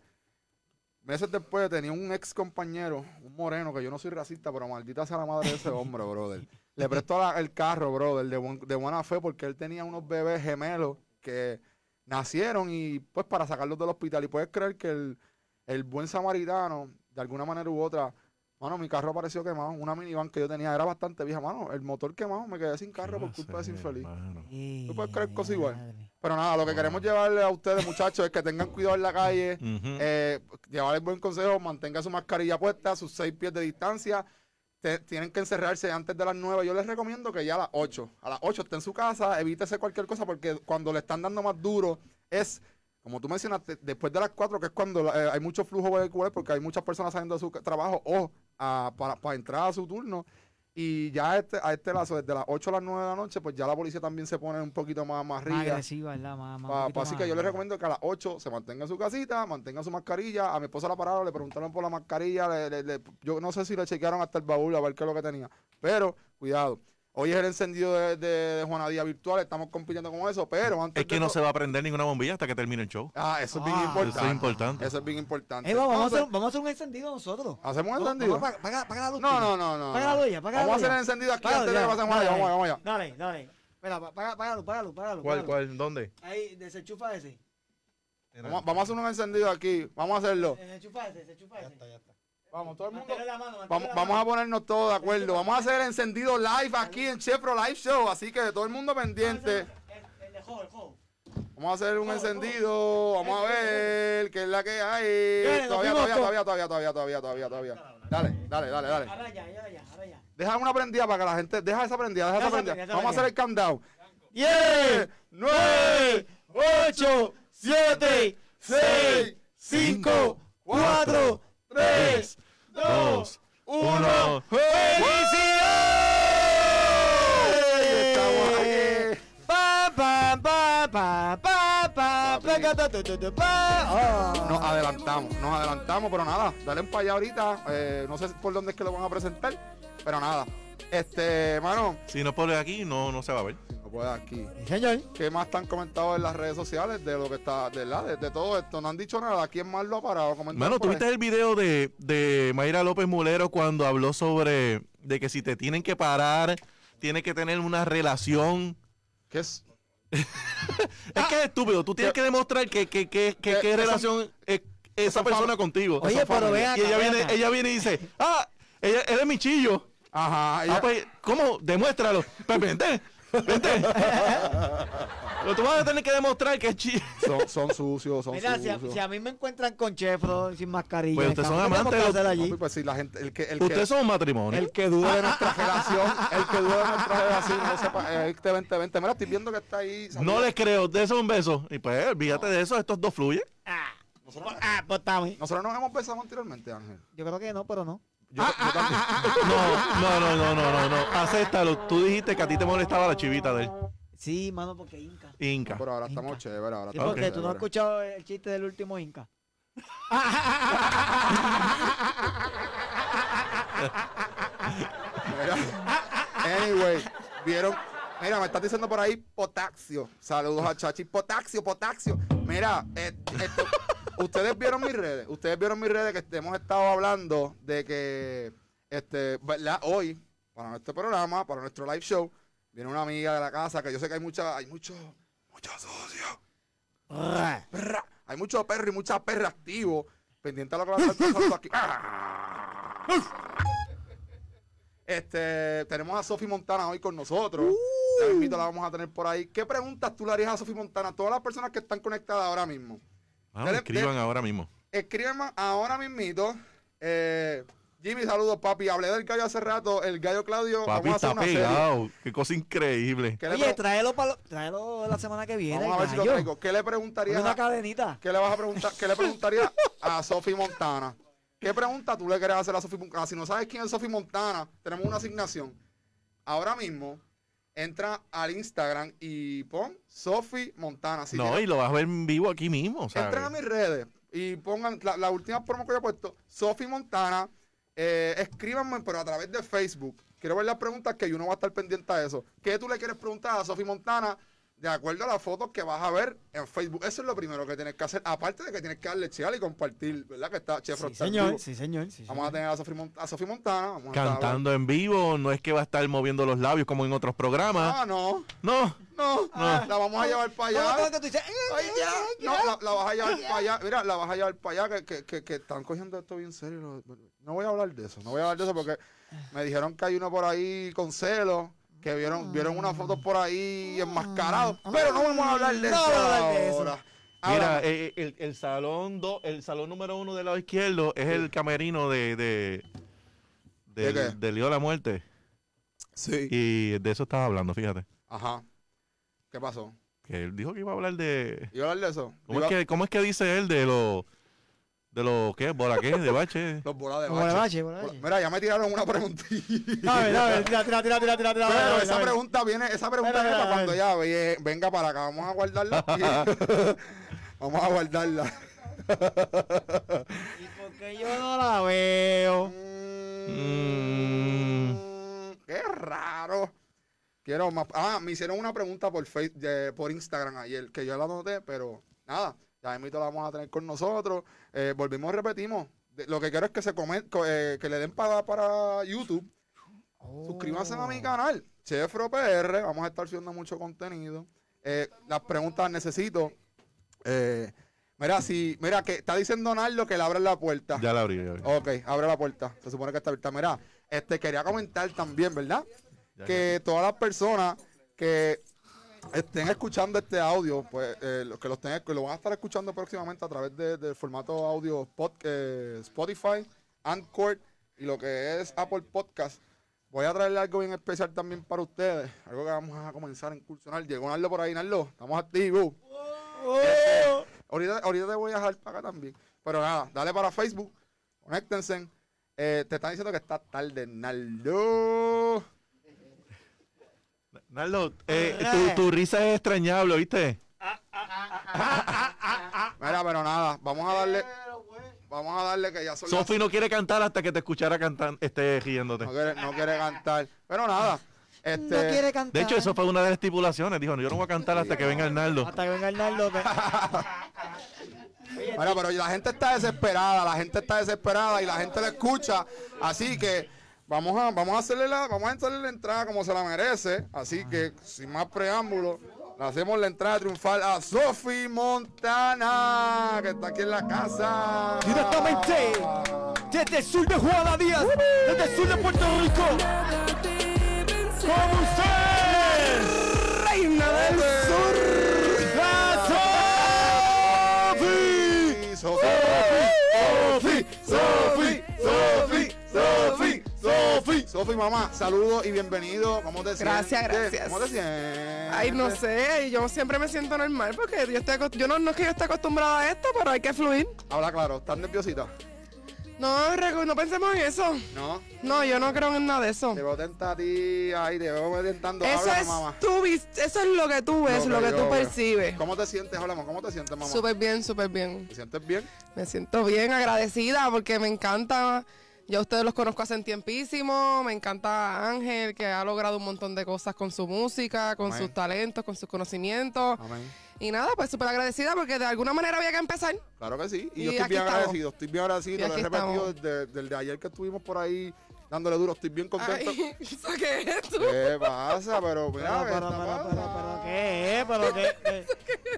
Meses después tenía un ex compañero, un moreno, que yo no soy racista, pero maldita sea la madre de ese hombre, brother. Le prestó la- el carro, brother, de, buen- de buena fe, porque él tenía unos bebés gemelos que nacieron y pues para sacarlos del hospital. Y puedes creer que el, el buen samaritano, de alguna manera u otra, mano, mi carro apareció quemado. Una minivan que yo tenía era bastante vieja, mano. El motor quemado, me quedé sin carro por culpa de ese infeliz. ¿Tú puedes creer cosas igual? Pero nada, lo que queremos llevarle a ustedes, muchachos, es que tengan cuidado en la calle. Eh, llevar el buen consejo, mantenga su mascarilla puesta, sus seis pies de distancia, tienen que encerrarse antes de las 9. Yo les recomiendo que ya a las 8. A las 8 esté en su casa, evítese cualquier cosa porque cuando le están dando más duro es, como tú mencionaste, después de las 4, que es cuando eh, hay mucho flujo vehicular porque hay muchas personas saliendo de su trabajo o ah, para, para entrar a su turno. Y ya a este, a este lazo, desde las 8 a las 9 de la noche, pues ya la policía también se pone un poquito más, más Más rígida. agresiva, ¿verdad? Más, más, Pa- pa- así más- que yo le recomiendo que a las 8 se mantenga en su casita, mantenga su mascarilla. A mi esposa la pararon, le preguntaron por la mascarilla. le- le- le- yo no sé si le chequearon hasta el baúl a ver qué es lo que tenía. Pero, cuidado. Hoy es el encendido de, de, de Juanadía virtual, estamos compitiendo con eso, pero antes Es que de no se va a prender ninguna bombilla hasta que termine el show. Ah, eso es bien Ah, importante. Eso es importante. Eso es bien importante. Ey, vamos, vamos, a Entonces, hacer, vamos a hacer un encendido nosotros. ¿Hacemos un encendido? Paga, paga la luz. No, tuya. no, no, no. Paga la luz ya, paga la Vamos a luz hacer ya. el encendido aquí Paga antes de ya, que pasen Juanadía. dale, Vamos allá, vamos allá. Dale, dale. Espera, pa- paga, págalo, págalo, págalo. ¿Cuál, cuál? ¿Dónde? Ahí, desenchufa ese. Vamos, vamos a hacer un encendido aquí. Vamos a hacerlo. Desenchufa ese, desenchufa ese. Vamos, todo el mundo. La mano, Vamos, la vamos a ponernos todos de acuerdo. Vamos a hacer el encendido live aquí en Chefro Live Show. Así que todo el mundo pendiente. Vamos a hacer un encendido. Vamos a ver qué es la que hay. Todavía, todavía, todavía, todavía, todavía, todavía, todavía, todavía. Dale, dale, dale, dale. Ahora ya, ahora ya, ahora ya. Deja una prendida para que la gente. Deja esa prendida, deja esa prendida. Vamos a hacer el countdown. 10, 9, 8, 7, 6, 5, 4, 3, 2, 1. Estamos ahí. Pa, pa, pa, pa, pa, pa, pa, ca, ta, ta, ta, ta, pa. Oh. Nos adelantamos, nos adelantamos, pero nada, dale para allá ahorita. eh, no sé por dónde es que lo van a presentar, pero nada. Este, mano, Si no pones aquí, no, no se va a ver. no puede aquí. Señor. ¿Qué más están comentado en las redes sociales de lo que está, de, la, de, de todo esto? No han dicho nada. ¿Quién más lo ha parado? Mano. ¿tuviste el video de, de Mayra López Mulero cuando habló sobre de que si te tienen que parar, tienes que tener una relación? ¿Qué es? Es que es estúpido. Tú tienes que demostrar que, que, que, que- Que- qué que relación es esa son persona contigo. Oye, pero vean y ella viene, ella viene y dice, ah, ella, él es mi chillo. Ajá, ella- Ah, pues, ¿cómo? Demuéstralo. Pues vente, vente. Pero tú vas a tener que demostrar que es chillo. son, son sucios, son Mira, si a, sucios. si a mí me encuentran con Chefro sin mascarilla, Pues ustedes son ¿qué tenemos amantes los- hacer allí? Papi, pues sí, la gente, el que, el que, Ustedes son un matrimonio. el que dude de nuestra relación, el que dude de nuestra relación, no sepa, eh, este 2020. Mira, estoy viendo que está ahí. No les creo, de eso un beso. Y pues, olvídate de eso, estos dos fluyen. Ah, ah, pues. Nosotros nos hemos besado anteriormente, Ángel. Yo creo que no, pero no. Yo, yo también. No, no, no, no, no, no, no. Acéptalo. Tú dijiste que a ti te molestaba la chivita de él. Sí, mano, porque Inca. Inca. Pero ahora estamos Inca. chéveres, ahora Sí, estamos porque tú no has escuchado el chiste del último Inca. Mira. Anyway, vieron. Mira, me estás diciendo por ahí potaxio. Saludos a Chachi. Potaxio, potaxio. Mira, eh, esto- ustedes vieron mis redes. Ustedes vieron mis redes que hemos estado hablando de que, este. Hoy, para nuestro programa, para nuestro live show, viene una amiga de la casa que yo sé que hay mucha, hay mucho, mucho sucio. Perra. Hay mucho perro y mucha perra activo. Pendiente a lo que va a estar pasando aquí. Este, tenemos a Sofi Montana hoy con nosotros. Ya mismito la vamos a tener por ahí. ¿Qué preguntas tú le harías a Sofi Montana? Todas las personas que están conectadas ahora mismo. Escriban ahora mismo. Escríbeme ahora mismito. Eh, Jimmy, saludos, papi. Hablé del gallo hace rato. El gallo Claudio. Papi vamos a hacer está una serie. pegado. Qué cosa increíble. ¿Qué le Oye, tráelo, lo- tráelo la semana que viene. Vamos a ver si lo traigo. ¿Qué le Ponle preguntarías una a, cadenita. ¿Qué le vas a preguntar? ¿Qué le preguntaría a Sofi Montana? ¿Qué pregunta tú le quieres hacer a Sofi Montana? Si no sabes quién es Sofi Montana, tenemos una asignación. Ahora mismo, entra al Instagram y pon Sofi Montana. No, y lo vas a ver en vivo aquí mismo. ¿sabes? entren a mis redes y pongan la, la última promo que yo he puesto, Sofi Montana. Eh, escríbanme, pero a través de Facebook. Quiero ver las preguntas que uno va a estar pendiente a eso. ¿Qué tú le quieres preguntar a Sofi Montana? De acuerdo a las fotos que vas a ver en Facebook. Eso es lo primero que tienes que hacer. Aparte de que tienes que darle cheal y compartir, ¿verdad? Que está Chef Sí, señor. Sí, señor. sí, Vamos a tener a Sofi, Mont- a Sofi Montana. Vamos a estar Cantando en vivo, no es que va a estar moviendo los labios como en otros programas. Ah, no. No, No. Ah. La vamos a llevar para ¿Cómo- allá. cómo que tú dices? Ay, ya. No, la, la vas a llevar para allá. Mira, la vas a llevar para allá que, que, que, que están cogiendo esto bien serio. No voy a hablar de eso. No voy a hablar de eso porque me dijeron que hay uno por ahí con celo. Que vieron, vieron unas fotos por ahí enmascarados. Pero no vamos a hablar de No eso. vamos a hablar de eso. ahora. Mira, Ahora, eh, el, el salón do- el salón número uno del lado izquierdo es el camerino de, de, del, del lío de la muerte. Sí. Y de eso estaba hablando, fíjate. Ajá. ¿Qué pasó? Que él dijo que iba a hablar de. ¿Iba a hablar de eso? ¿Cómo, Iba- es, que, ¿cómo es que dice él de los. De los. ¿qué? ¿Bola qué? ¿De bache? Los bolas de de bache. bache, por bache. Mira, ya me tiraron una preguntilla. Dame, dame, tira, tira, tira, tira, tira, tira, Pero esa pregunta viene, esa pregunta viene para cuando ya ve- venga para acá. Vamos a guardarla. aquí. Vamos a guardarla. ¿Y por qué yo no la veo? Mm, Qué raro. Quiero más. Ah, me hicieron una pregunta por face, de- por Instagram ayer, que yo la noté, pero nada, ya mismo la vamos a tener con nosotros. Eh, volvimos, repetimos. De- lo que quiero es que se comen, co- eh, que le den para, para YouTube. Suscríbanse a mi canal, Chefro PR. Vamos a estar subiendo mucho contenido. Eh, las preguntas necesito. eh, mira, si, mira, que está diciendo Nardo que le abren la puerta. Ya la abrí. ya abrí. Ok, abre la puerta. Se supone que está abierta. Mira, este quería comentar también, ¿verdad? Ya, que todas las personas que estén escuchando este audio, pues eh, los que lo estén, que lo van a estar escuchando próximamente a través de- del formato audio pod- eh, Spotify, Anchor y lo que es Apple Podcast. Voy a traerle algo bien especial también para ustedes. Algo que vamos a comenzar a incursionar. Llegó Nardo por ahí, Nardo. Estamos activos. Este, ahorita, ahorita te voy a dejar para acá también. Pero nada, dale para Facebook. Conéctense. Eh, te están diciendo que está tarde, Nardo. Naldo, eh, tu, tu risa es extrañable, ¿viste? Mira, pero nada, vamos a darle. Vamos a darle que ya son las- Sofi no quiere cantar hasta que te escuchara cantar, esté riéndote. no, quiere, no quiere cantar. Pero nada. Este, No quiere cantar. De hecho, eso fue una de las estipulaciones. Dijo, yo no voy a cantar hasta que venga Arnaldo. Hasta que venga el Nardo. que- Mira, pero la gente está desesperada, la gente está desesperada y la gente la escucha. Así que vamos a, vamos a hacerle la, vamos a hacerle la entrada como se la merece. Así que sin más preámbulos, le hacemos la entrada triunfal a Sofi Montana, que está aquí en la casa. Directamente desde el sur de Juana Díaz, desde el sur de Puerto Rico. Con ustedes, Reina del Sur, la Sofi. Sofi, Sofi, Sofi, Sofi, Sofi, Sofi, Sofi, mamá, saludos y bienvenido. ¿Cómo te sientes? Gracias, gracias. ¿Cómo te sientes? Ay, no sé, yo siempre me siento normal porque yo estoy yo no, no es que yo esté acostumbrada a esto, pero hay que fluir. Habla claro, ¿estás nerviosita? No, no pensemos en eso. No. No, yo no creo en nada de eso. Te veo tentativa y te veo tentando. Eso Háblame, es, mamá. tú, eso es lo que tú ves, lo que, tú veo. percibes. ¿Cómo te sientes? Hablamos, ¿cómo te sientes, mamá? Súper bien, súper bien. ¿Te sientes bien? Me siento bien agradecida porque me encanta. Ya ustedes los conozco hace tiempísimo. Me encanta Ángel, que ha logrado un montón de cosas con su música, con Amén. sus talentos, con sus conocimientos. Amén. Y nada, pues súper agradecida porque de alguna manera había que empezar. Claro que sí. Y, Y yo estoy bien estamos. agradecido. Estoy bien agradecido. Lo he repetido desde ayer que estuvimos por ahí dándole duro. Estoy bien contento. Ay, ¿eso qué es esto? ¿Qué pasa? Pero Pero, mira, ¿qué pero, está pero, pero, pero, pasando? ¿qué es? ¿Pero qué, qué,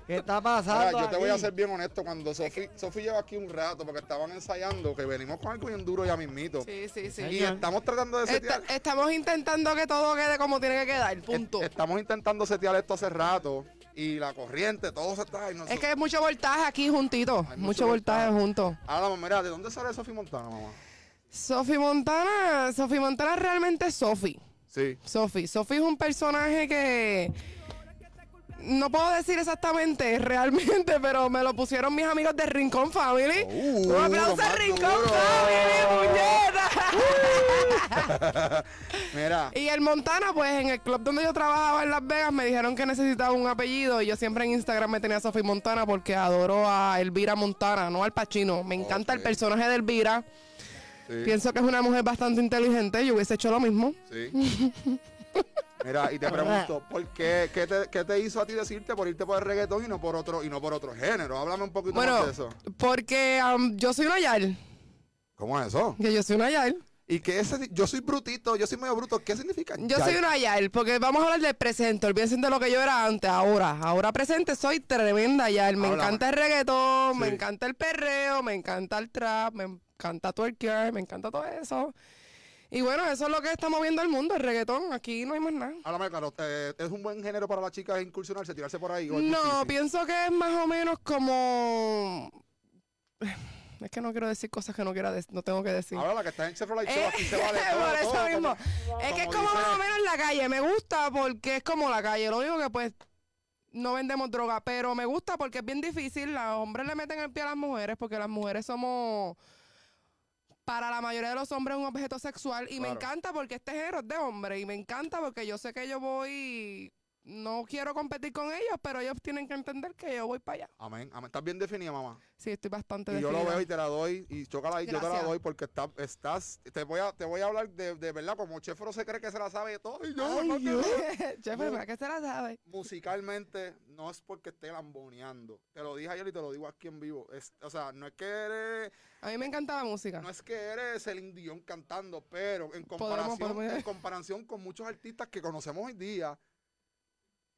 qué está pasando Mira, yo te voy a ser bien honesto. Cuando Sofi, Sofi lleva aquí un rato porque estaban ensayando, que venimos con algo bien duro ya mismito. Sí, sí, sí. Y estamos tratando de setear. estamos intentando que todo quede como tiene que quedar, punto. est- Estamos intentando setear esto hace rato. Y la corriente, todo se está. Es que hay mucho voltaje aquí juntito. Hay mucho mucho voltaje voltaje. juntos. Ahora, mira, ¿de dónde sale Sofi Montana, mamá? Sofi Montana, Sofi Montana realmente es Sofi. Sí. Sofi. Sofi es un personaje que no puedo decir exactamente realmente, pero me lo pusieron mis amigos de Rincón Family. Uh, un aplauso a Rincón duro. Family, puñeta. Mira, Y el Montana, pues en el club donde yo trabajaba en Las Vegas me dijeron que necesitaba un apellido y yo siempre en Instagram me tenía Sofi Montana porque adoro a Elvira Montana, no al Pachino. Me encanta el personaje de Elvira. Sí, Pienso que es una mujer bastante inteligente. Yo hubiese hecho lo mismo. sí. Mira, y te pregunto, ¿por qué, qué te, qué te hizo a ti decirte por irte por el reggaetón y no por otro y no por otro género? Háblame un poquito Bueno, más de eso. porque um, yo soy una yal. ¿Cómo es eso? Que yo soy una yal. ¿Y qué es? ese- Yo soy brutito, yo soy medio bruto. ¿Qué significa? Yo yal? soy una yal, porque vamos a hablar del presente. Olvídense de lo que yo era antes, ahora. Ahora presente soy tremenda yal. Me Háblame. encanta el reggaetón, me encanta el perreo, me encanta el trap, me encanta twerkear, me encanta todo eso. Y bueno, eso es lo que está moviendo el mundo, el reggaetón. Aquí no hay más nada. Háblame claro, eh, ¿es un buen género para las chicas incursionarse, tirarse por ahí? o No, pienso que es más o menos como... Es que no quiero decir cosas que no quiera no tengo que decir. Ahora la que está en Chevrolet Eh, aquí se vale todo. por eso todo, mismo. como- Es que es como dice- más o menos en la calle. Me gusta porque es como la calle. Lo único que pues no vendemos droga, pero me gusta porque es bien difícil. Los hombres le meten el pie a las mujeres porque las mujeres somos para la mayoría de los hombres un objeto sexual y me encanta porque este género es de hombre y me encanta porque yo sé que yo voy no quiero competir con ellos, pero ellos tienen que entender que yo voy para allá. Amén, amén. Estás bien definida, mamá. Sí, estoy bastante Y yo lo definida. veo y te la doy. Y chócala ahí, yo te la doy porque está- estás. Te voy a, te voy a hablar de, de verdad, como Chefro se cree que se la sabe todo. Y yo, Ay, no Jefe, ¿verdad que se la sabe? musicalmente no es porque esté lamboneando. Te lo dije ayer y te lo digo aquí en vivo. Es, o sea, no es que eres, A mí me encanta la música. no es que eres el Dion cantando, pero en Podemos- comparación, podemos- en comparación con muchos artistas que conocemos hoy día,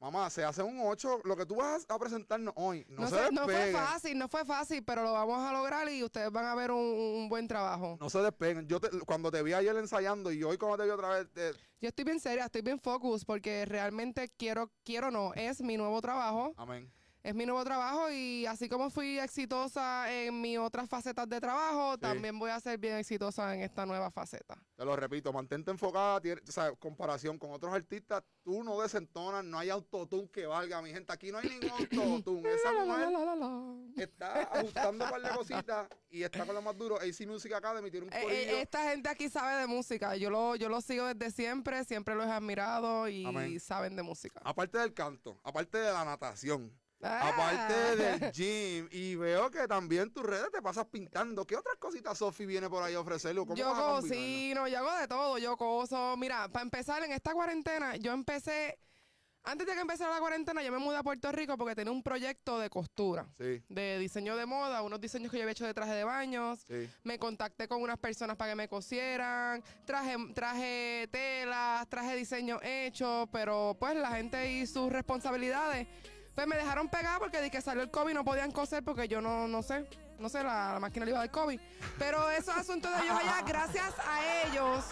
mamá, se hace un 8. Lo que tú vas a presentarnos hoy, no, No, se sé, no fue fácil, no fue fácil, pero lo vamos a lograr y ustedes van a ver un, un buen trabajo. No se despeguen. Yo te- cuando te vi ayer ensayando y hoy cuando te vi otra vez, te- Yo estoy bien seria, estoy bien focus porque realmente quiero, quiero no, es mi nuevo trabajo, amén. Es mi nuevo trabajo y así como fui exitosa en mis otras facetas de trabajo, Sí. también voy a ser bien exitosa en esta nueva faceta. Te lo repito, mantente enfocada, tiene- o sea, comparación con otros artistas, tú no desentonas, no hay autotune que valga, mi gente, aquí no hay ningún autotune, esa mujer la, la, la. está ajustando un par de cositas y está con lo más duro, AC Music Academy tiene un Eh, corillo, eh, esta gente aquí sabe de música, yo lo, yo lo sigo desde siempre, siempre los he admirado y Amén. saben de música. aparte del canto, aparte de la natación, Ah. aparte del gym, y veo que también tus redes te pasas pintando, ¿qué otras cositas Sofi viene por ahí a ofrecerle? ¿Cómo Yo cocino, yo hago de todo, yo coso. Mira, para empezar, en esta cuarentena, yo empecé, antes de que empezara la cuarentena, yo me mudé a Puerto Rico porque tenía un proyecto de costura, Sí, de diseño de moda, unos diseños que yo había hecho de traje de baños. sí, Me contacté con unas personas para que me cosieran, traje, traje telas, traje diseño hecho, pero pues la gente y sus responsabilidades, pues me dejaron pegar porque de que salió el COVID no podían coser porque yo no, no sé, no sé, la, la máquina le iba del COVID. Pero eso es asunto de ellos allá, gracias a ellos,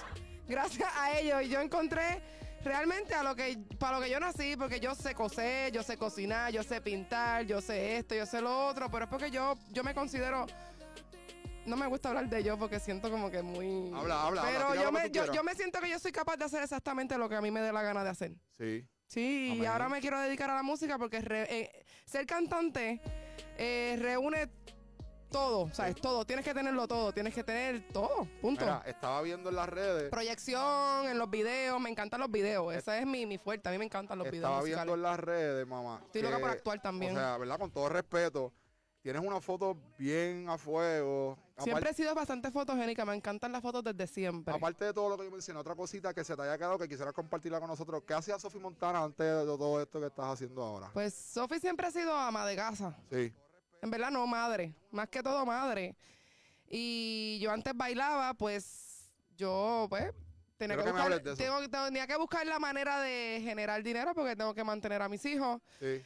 gracias a ellos, yo encontré realmente a lo que, para lo que yo nací, porque yo sé coser, yo sé cocinar, yo sé pintar, yo sé esto, yo sé lo otro, pero es porque yo, yo me considero no me gusta hablar de yo porque siento como que muy... Habla, habla, habla, Pero tira yo, me, yo, yo me siento que yo soy capaz de hacer exactamente lo que a mí me dé la gana de hacer. sí, Sí, y ahora me quiero dedicar a la música porque re- eh, ser cantante eh, reúne todo, ¿sabes? Todo. Tienes que tenerlo todo. Tienes que tener todo. Punto. Mira, estaba viendo en las redes, Proyección, en los videos. Me encantan los videos. Esa es mi, mi fuerte. A mí me encantan los videos estaba viendo en las redes, mamá. Estoy loca que- por actuar también. O sea, ¿verdad? Con todo respeto, tienes una foto bien a fuego. Siempre he sido bastante fotogénica. Me encantan las fotos desde siempre. Aparte de todo lo que yo mencioné, otra cosita que se te haya quedado que quisieras compartirla con nosotros. ¿Qué hacía Sofi Montana antes de todo esto que estás haciendo ahora? Pues Sofi siempre ha sido ama de casa. Sí, En verdad no, madre. Más que todo madre. Y yo antes bailaba, pues yo, pues, tenía que, buscar, tengo- tenía que buscar la manera de generar dinero porque tengo que mantener a mis hijos. sí.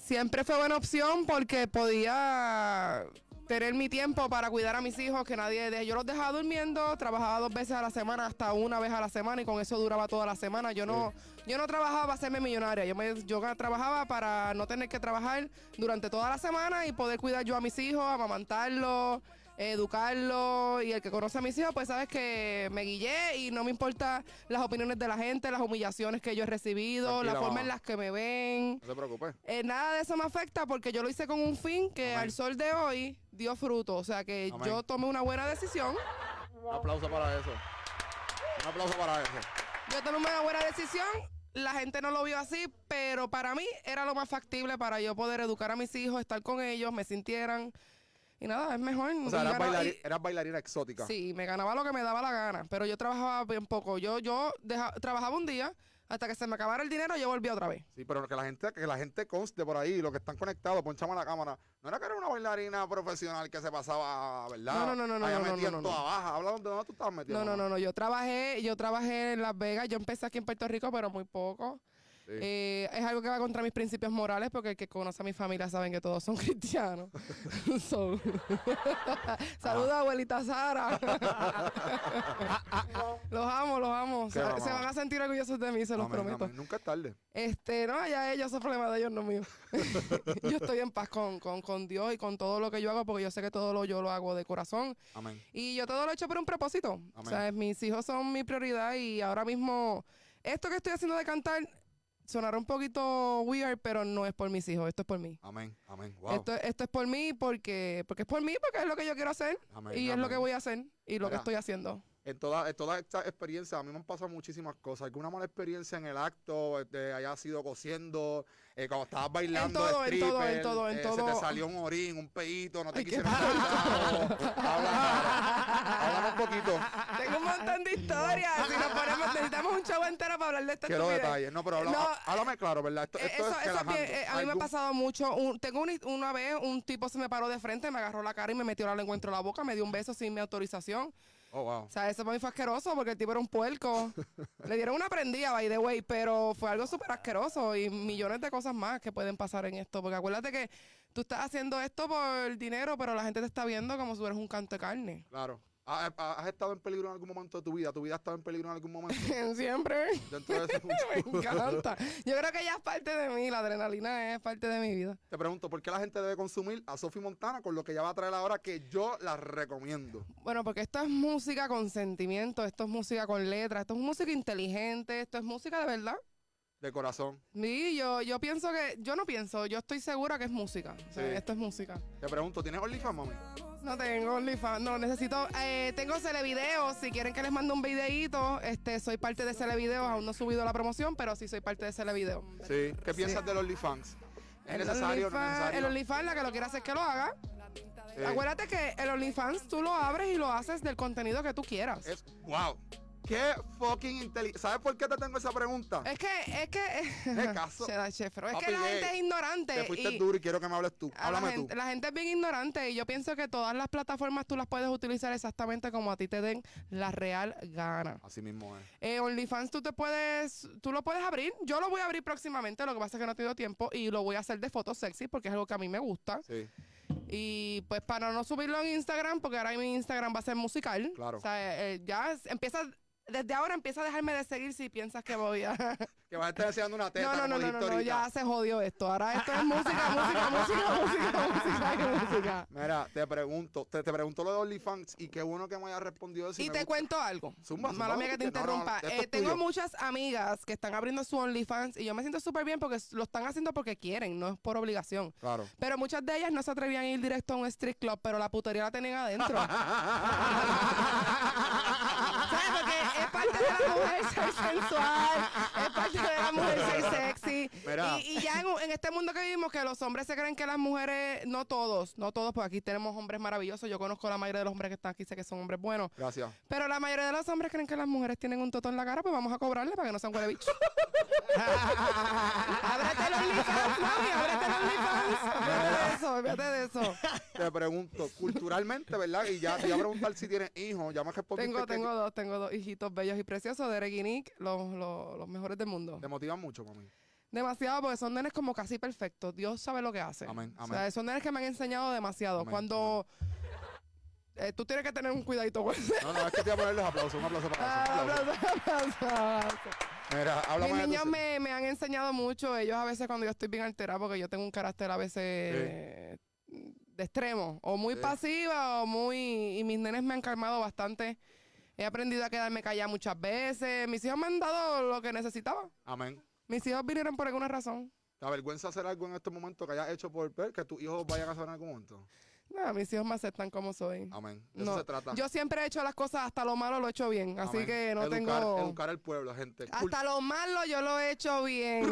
Siempre fue buena opción porque podía tener mi tiempo para cuidar a mis hijos, que nadie de yo los dejaba durmiendo, trabajaba dos veces a la semana, hasta una vez a la semana y con eso duraba toda la semana. Yo no, yo no trabajaba para hacerme millonaria, yo me, yo trabajaba para no tener que trabajar durante toda la semana y poder cuidar yo a mis hijos, amamantarlos, educarlos y el que conoce a mis hijos pues sabes que me guillé y no me importa las opiniones de la gente, las humillaciones que yo he recibido, Tranquila, la forma mamá. en las que me ven. No te preocupes. Eh, nada de eso me afecta porque yo lo hice con un fin que Amén. al sol de hoy dio fruto. O sea que Amén. yo tomé una buena decisión. Un aplauso para eso. Un aplauso para eso. Yo tomé una buena decisión. La gente no lo vio así, pero para mí era lo más factible para yo poder educar a mis hijos, estar con ellos, me sintieran. Y nada, es mejor. O sea, Y eras, y- bailarina exótica. Sí, me ganaba lo que me daba la gana, pero yo trabajaba bien poco. Yo, yo deja- trabajaba un día, hasta que se me acabara el dinero, yo volvía otra vez. Sí, pero que la gente, que la gente conste por ahí, los que están conectados, ponchamos la cámara. No era que era una bailarina profesional que se pasaba, ¿verdad? No, no, no, no, Allá no, no, baja. Habla de dónde tú estabas metido. No, no, no, no. Yo trabajé, yo trabajé en Las Vegas. Yo empecé aquí en Puerto Rico, pero muy poco. Sí. Eh, es algo que va contra mis principios morales porque el que conoce a mi familia saben que todos son cristianos. So- Saludos, abuelita Sara. los amo, los amo. Se, van a sentir orgullosos de mí, se los Amén, prometo. amén. Nunca es tarde. Este, no, ya ellos, son problemas de ellos, no mío. yo estoy en paz con, con, con Dios y con todo lo que yo hago porque yo sé que todo lo yo lo hago de corazón. Amén. Y yo todo lo he hecho por un propósito. O sea, mis hijos son mi prioridad y ahora mismo esto que estoy haciendo de cantar sonará un poquito weird, pero no es por mis hijos, esto es por mí. Amén. Amén. Wow. Esto, esto es por mí porque, porque es por mí, porque es lo que yo quiero hacer Amén, y es lo que voy a hacer y lo que estoy haciendo. En toda, en toda esta experiencia, a mí me han pasado muchísimas cosas. Alguna mala experiencia en el acto, este, haya sido cosiendo, eh, cuando estabas bailando, todo, en todo, en stripper, todo, en eh, todo. Se te salió un orín, un peito, no te Ay, quisieron háblame un poquito. Tengo un montón de historias. Si nos ponemos, necesitamos un show entero para hablar de esta Quiero estupidez. detalles. No, pero habla- No, háblame claro, ¿verdad? Esto, Eh, esto Eso, es eso bien, eh, a mí me ha pasado mucho. Un- tengo un- una vez un tipo se me paró de frente, me agarró la cara y me metió la lengua entre la boca, me dio un beso sin mi autorización. Oh, wow. O sea, eso para mí fue asqueroso porque el tipo era un puerco. Le dieron una prendida, by the way, pero fue algo súper asqueroso y millones de cosas más que pueden pasar en esto. Porque acuérdate que tú estás haciendo esto por dinero, pero la gente te está viendo como si eres un canto de carne. Claro. ¿Has, has estado en peligro en algún momento de tu vida? ¿Tu vida ha estado en peligro en algún momento? Siempre. Dentro de ese me encanta. Yo creo que ya es parte de mí, la adrenalina es parte de mi vida. Te pregunto, ¿por qué la gente debe consumir a Sophie Montana con lo que ella va a traer ahora que yo la recomiendo? Bueno, porque esto es música con sentimiento, esto es música con letra, esto es música inteligente, esto es música de verdad. De corazón. Sí, yo, yo pienso que, yo no pienso, yo estoy segura que es música. O sea, Sí. esto es música. Te pregunto, ¿tienes OnlyFans, mami? No tengo OnlyFans, no, necesito, eh, tengo Videos, si quieren que les mande un videíto, este, soy parte de Videos, aún no he subido la promoción, pero sí soy parte de Video. Sí. ¿Qué piensas del OnlyFans? ¿Es El necesario o no es OnlyFans, necesario? el OnlyFans, la que lo quiera hacer que lo haga. Sí. Acuérdate que el OnlyFans tú lo abres y lo haces del contenido que tú quieras. Es, wow. Qué fucking inteligente. ¿Sabes por qué te tengo esa pregunta? Es que, es que. ¿Qué caso? Se da, chef, pero es Papi, que la gay. gente es ignorante. Te fuiste y duro y quiero que me hables tú. a la, Háblame gente, tú. la gente es bien ignorante y yo pienso que todas las plataformas tú las puedes utilizar exactamente como a ti te den la real gana. Así mismo es. Eh, OnlyFans tú te puedes, tú lo puedes abrir. Yo lo voy a abrir próximamente, lo que pasa es que no he tenido tiempo y lo voy a hacer de fotos sexy porque es algo que a mí me gusta. Sí. Y pues para no subirlo en Instagram, porque ahora mi Instagram va a ser musical. Claro. O sea, eh, ya empieza, desde ahora empieza a dejarme de seguir si piensas que voy a... Que vas a estar enseñando una teta no, no, no, no, no, ya se jodió esto. Ahora esto es música, música, música, música, música, música. Mira, te pregunto, te, te pregunto lo de OnlyFans y qué bueno que me hayas respondido. Y te cuento algo. Mala mía que te interrumpa. Eh, tengo muchas amigas que están abriendo su OnlyFans y yo me siento súper bien porque lo están haciendo porque quieren, no es por obligación. Claro. Pero muchas de ellas no se atrevían a ir directo a un street club, pero la putería la tenían adentro. ¿Sabes? Porque es parte de la mujer ser sensual, es parte de la mujer ser Mira. Y, y ya en, en este mundo que vivimos, que los hombres se creen que las mujeres, no todos, no todos, porque aquí tenemos hombres maravillosos. Yo conozco a la mayoría de los hombres que están aquí, sé que son hombres buenos. Gracias. Pero la mayoría de los hombres creen que las mujeres tienen un toto en la cara, pues vamos a cobrarle para que no sean huele bicho. ábrete el OnlyFans, mami, ábrete el OnlyFans. De eso, olvídate de eso. Te pregunto, culturalmente, ¿verdad? Y ya te iba a preguntar si tienes hijos. Ya me respondiste Tengo, que tengo dos, tengo dos hijitos bellos y preciosos, Nick, los, los, los mejores del mundo. te motivan mucho, mami. Demasiado, porque son nenes como casi perfectos. Dios sabe lo que hace. Amén, O amén. sea, son nenes que me han enseñado demasiado. Amén, Cuando eh, tú tienes que tener un cuidadito con eso. No, no, es que te voy a poner los aplausos. Un aplauso para eso. Ah, un aplauso. aplausos. Mira, háblame Mis niños tu- me, me han enseñado mucho. Ellos a veces cuando yo estoy bien alterada, porque yo tengo un carácter a veces de extremo, o muy Sí. pasiva o muy... Y mis nenes me han calmado bastante. He aprendido a quedarme callada muchas veces. Mis hijos me han dado lo que necesitaba. Amén. Mis hijos vinieron por alguna razón. ¿Te avergüenza hacer algo en este momento que hayas hecho por ver que tus hijos vayan a hacer en algún momento? No, mis hijos me aceptan como soy. Amén. De No, eso se trata. Yo siempre he hecho las cosas, hasta lo malo lo he hecho bien. Así Amén. que no educar, tengo... Educar al pueblo, gente. Hasta lo malo yo lo he hecho bien.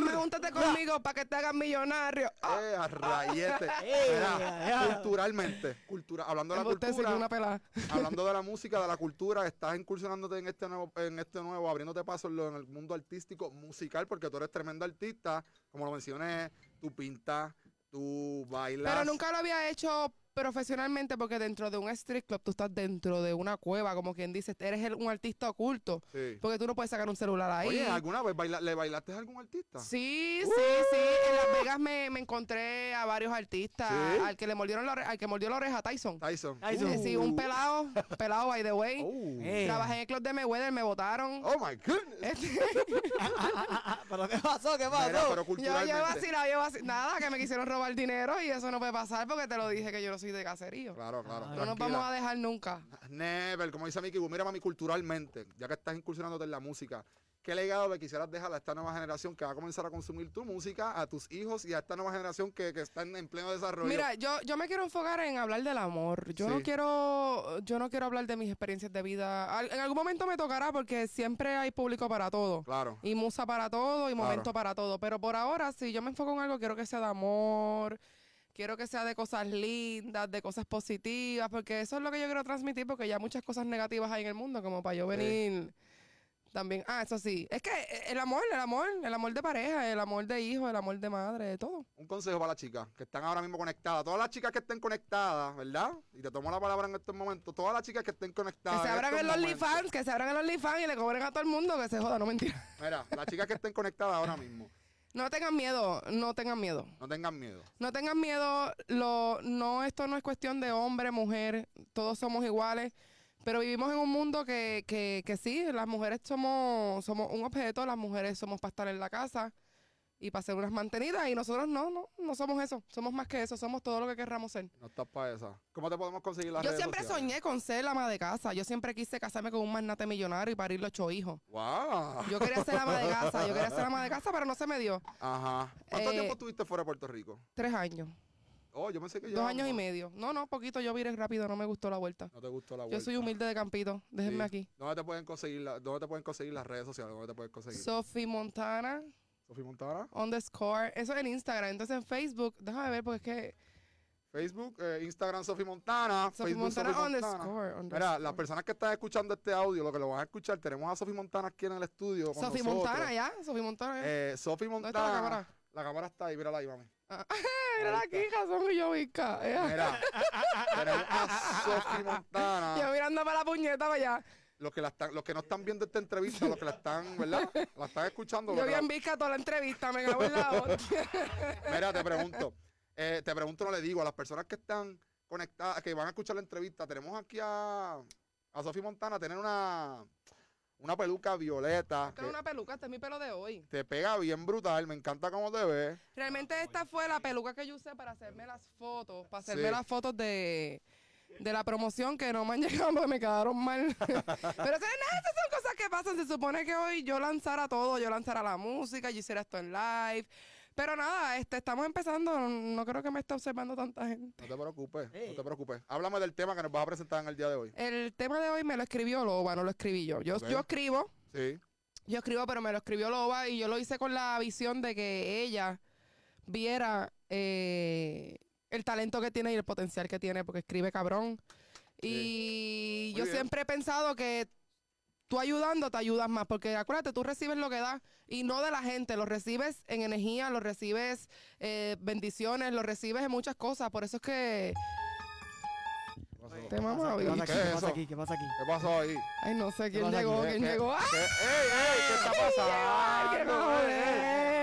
Júntate conmigo para que te hagas millonario. Ah, Eh, a rayete. Eh, Mira, ya. culturalmente, cultura, hablando de la cultura, una pelada. hablando de la música, de la cultura, estás incursionándote en este nuevo, en este nuevo, abriéndote paso en, lo- en el mundo artístico, musical, porque tú eres tremendo artista, como lo mencioné, tú pintas, tú bailas. Pero nunca lo había hecho profesionalmente porque dentro de un street club tú estás dentro de una cueva, como quien dice, eres el- un artista oculto. Sí. Porque tú no puedes sacar un celular ahí. Oye, ¿alguna vez baila- le bailaste a algún artista? Sí, sí, sí. En Las Vegas me, me encontré a varios artistas. ¿Sí? Al que le mordieron la ore- al que mordió la oreja, Tyson. Tyson. Tyson. Sí, un pelado, pelado by the way. Oh. Eh. Trabajé en el club de Mayweather, me votaron. Oh my goodness. Este, ¿Pero qué pasó? ¿Qué Mira, pasó? pero yo, yo vacilaba, yo Nada, que me quisieron robar dinero y eso no puede pasar porque te lo dije que yo no soy de caserío. Claro, claro. No No nos vamos a dejar nunca. Never, como dice Mickey, mira mami, culturalmente, ya que estás incursionándote en la música, ¿qué legado le quisieras dejar a esta nueva generación que va a comenzar a consumir tu música, a tus hijos y a esta nueva generación que, que está en, en pleno desarrollo? Mira, yo, yo me quiero enfocar en hablar del amor. Yo no quiero, yo no quiero hablar de mis experiencias de vida. Al- en algún momento me tocará porque siempre hay público para todo. Claro. Y musa para todo y Claro. momento para todo. Pero por ahora, si yo me enfoco en algo, quiero que sea de amor, quiero que sea de cosas lindas, de cosas positivas, porque eso es lo que yo quiero transmitir, porque ya muchas cosas negativas hay en el mundo, como para yo Sí. venir también. Ah, eso sí. Es que eh, el amor, el amor, el amor de pareja, el amor de hijo, el amor de madre, de todo. Un consejo para las chicas que están ahora mismo conectadas. Todas las chicas que estén conectadas, ¿verdad? Y te tomo la palabra en estos momentos. Todas las chicas que estén conectadas. Que se en abran el momentos. OnlyFans, que se abran el OnlyFans y le cobren a todo el mundo, que se joda, no mentira. Mira, las chicas que estén conectadas ahora mismo, No tengan miedo, no tengan miedo. no tengan miedo. No tengan miedo, lo, no, esto no es cuestión de hombre, mujer, todos somos iguales, pero vivimos en un mundo que, que, que sí, las mujeres somos, somos un objeto, las mujeres somos para estar en la casa y para ser unas mantenidas y nosotros no, no, no somos eso, somos más que eso, somos todo lo que querramos ser. No estás para esa. ¿Cómo te podemos conseguir las Yo redes siempre sociales? soñé con ser la ama de casa, yo siempre quise casarme con un magnate millonario y parirle ocho hijos. ¡Wow! Yo quería ser ama de casa, yo quería ser ama de casa, pero no se me dio. Ajá. ¿Cuánto Eh, tiempo estuviste fuera de Puerto Rico? Tres años, Oh, yo pensé que ya. dos años y medio. No, no, poquito, yo viré rápido, no me gustó la vuelta. No te gustó la vuelta. Yo soy humilde de Campito, déjenme Sí. aquí. ¿Dónde te pueden conseguir, la- dónde te pueden conseguir las redes sociales? ¿Dónde te pueden conseguir? Sophie Montana, Sofía Montana, underscore. Eso en Instagram. Entonces en Facebook, déjame ver porque es que. Facebook, eh, Instagram Sofía Montana, Sophie Facebook Montana, Sofía Montana. underscore. Mira, las personas que están escuchando este audio, lo que lo van a escuchar, tenemos a Sofía Montana aquí en el estudio. Sophie nosotros. Montana, ya. Sophie Montana. ya. Eh, ¿Dónde Montana. está la cámara? La cámara está ahí, mírala ahí, mami. Ah, Mira ahí aquí. Jason y yo, Vizca. Mira, tenemos a Sofía Montana. Yo mirando para la puñeta para allá. Los que, la están, los que no están viendo esta entrevista, los que la están, ¿verdad? La están escuchando. Yo los vi que la- en Vizca toda la entrevista, me cago en la. Mira, te pregunto. eh, te pregunto, no le digo, a las personas que están conectadas, que van a escuchar la entrevista, tenemos aquí a, a Sofía Montana, tener una, una peluca violeta. Esta es una peluca, este es mi pelo de hoy. te pega bien brutal, me encanta cómo te ves. Realmente esta fue la peluca que yo usé para hacerme las fotos, para hacerme Sí. las fotos de, de la promoción que no me han llegado porque me quedaron mal. Pero eso, nada, esas son cosas que pasan. Se supone que hoy yo lanzara todo, yo lanzara la música, yo hiciera esto en live. Pero nada, este, estamos empezando. No, no creo que me esté observando tanta gente. No te preocupes, no te preocupes. Háblame del tema que nos vas a presentar en el día de hoy. El tema de hoy me lo escribió Loba, no lo escribí yo. Yo, yo escribo, Sí, yo escribo, pero me lo escribió Loba y yo lo hice con la visión de que ella viera eh, el talento que tiene y el potencial que tiene, porque escribe cabrón. Y yo bien. siempre he pensado que tú ayudando te ayudas más, porque acuérdate, tú recibes lo que das y no de la gente, lo recibes en energía, lo recibes eh, bendiciones, lo recibes en muchas cosas. Por eso es que, ¿Qué pasó? Te mamá, ¿Qué ¿y pasa aquí? qué ¿Qué pasa aquí? ¿Qué pasa aquí? ¿Qué pasó ahí? ay, no sé quién llegó, ¿Qué- quién qué- llegó. Qué- ¡Ey, ey! ¿Qué está ¡Alguien pasando? a joder!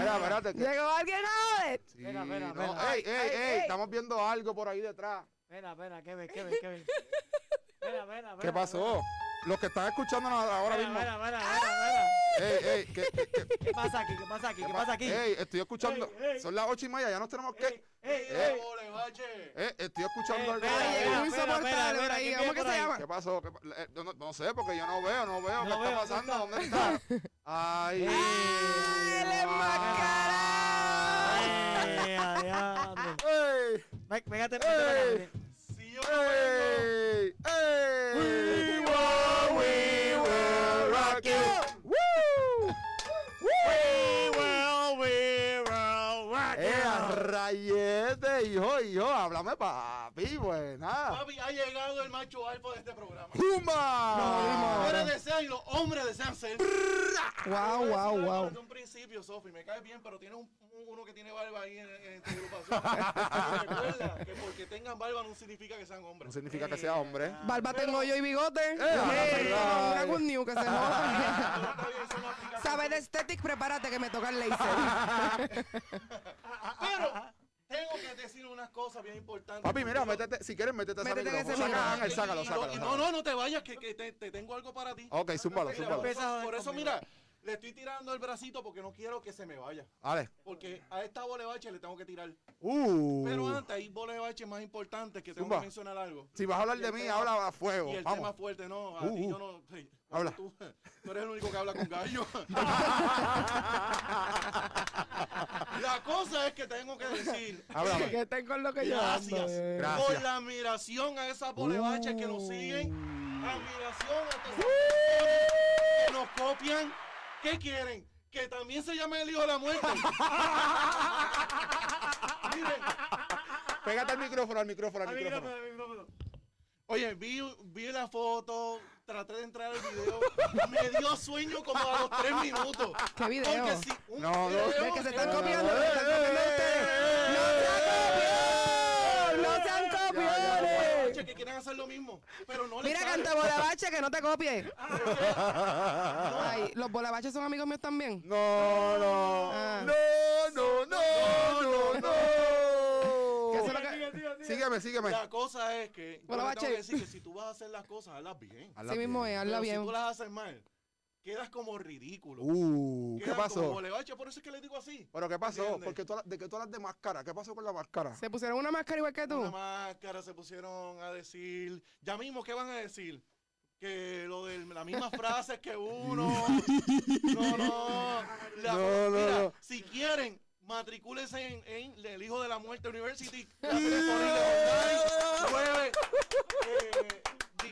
Mira, espérate. que- Llegó alguien a joder. Sí, Espera, espera, no. espera. ¡Ey, ey, ey! ey. Estamos viendo algo por ahí detrás. Espera, espera, ¿qué ves? ¿Qué ves? ¿Qué ves? Espera, espera, ¿Qué espera, pasó? Los que están escuchando ahora Espera, mismo. espera, espera, espera, espera. Ey, ey, ¿qué, qué, qué- ¿Qué pasa aquí? ¿Qué pasa aquí? ¿Qué pasa aquí? Ey, estoy escuchando. Ey, ey. Son las ocho y media, ya nos tenemos que. Ey, ey, Eh. ey. Eh, estoy escuchando Ey, algo. espera, espera, insoportable espera, por espera, ahí. ¿quién ¿Cómo que por se ahí? llama? ¿Qué pasó? ¿Qué pa- eh, no, no sé, porque yo no veo, no veo. ¿Qué está pasando? ¿dónde ¿Dónde está? Ay. ¡Ay, el enmascarado! ¡Ey! Ey. pégate, pégate. ¡Ey! ¡Ey! We ¡Eh, rayete, hijo, hijo! Háblame, papi. Pues nada. Papi, ha llegado el macho alfa de este programa. ¡Pumba! mujeres desean y los hombres desean ser. Wow, wow, wow. Desde un principio, Sofi, me cae bien, pero tiene un, un- uno que tiene barba ahí en, en tu agrupación. Recuerda que porque tengan barba no significa que sean hombres. No significa que sea hombre. Barba tengo yo y bigote. Eh, ay. una good news que se joda. Está bien, son aplicaciones. Sabe de aesthetic, prepárate que me toca el laser. Pero tengo que decir unas cosas bien importantes. Papi, mira, métete, si quieres, métete micrófono. ese micrófono. Sácalo, sácalo. sácalo. No, no, no te vayas, que, que te, te tengo algo para ti. Ok, zúmbalo, zúmbalo. por eso, a por mira, le estoy tirando el bracito porque no quiero que se me vaya. Porque a esta bolebache le tengo que tirar. Uh. Pero antes hay bolebaches más importantes que tengo Zumba. que mencionar algo. Si vas a hablar Y de mí, tema- habla a fuego. Y el tema Vamos. fuerte, no, a Uh, ti uh. yo no. hey, Habla. Tú, tú eres el único que habla con gallo. la cosa es que tengo que decir. Háblame. que estén con lo que yo ando. Gracias. eh. Gracias. Por la admiración a esas bolebaches que nos siguen. Uh. Admiración a todos que nos copian. ¿Qué quieren? Que también se llame el hijo de la muerte. Miren, Pégate al micrófono, al micrófono, al micrófono. Oye, vi, vi la foto, traté de entrar al video, me dio sueño como a los tres minutos. ¿Qué video? Porque si un No, no, video Es que se están es- copiando, se están copiando ustedes. ¡No sean copiones! ¡No sean ya, copiones! Bolebaches que quieren hacer lo mismo, pero no Mira, canta bolabache, que no te copie. Ay, los bolabaches son amigos míos también. No, no. Ah. No, no, no, no, ¿Qué es no. lo que- Sígueme, sígueme. La cosa es que yo Bueno, le tengo Bache. que decir que si tú vas a hacer las cosas, hazlas bien. Habla Sí mismo es, hazla Pero bien. si tú las haces mal, quedas como ridículo. Uh, ¿qué Quedas pasó? bolebache, por eso es que le digo así. ¿Pero qué pasó? ¿Entiendes? Porque tú, de que tú hablas de máscara. ¿Qué pasó con la máscara? ¿Se pusieron una máscara igual que tú? Una máscara se pusieron a decir. Ya mismo, ¿qué van a decir? Que lo de las mismas frases que uno. No, no. La- No, no, mira, no. si quieren, matricúlense en, en El Hijo de la Muerte University. nueve, eh,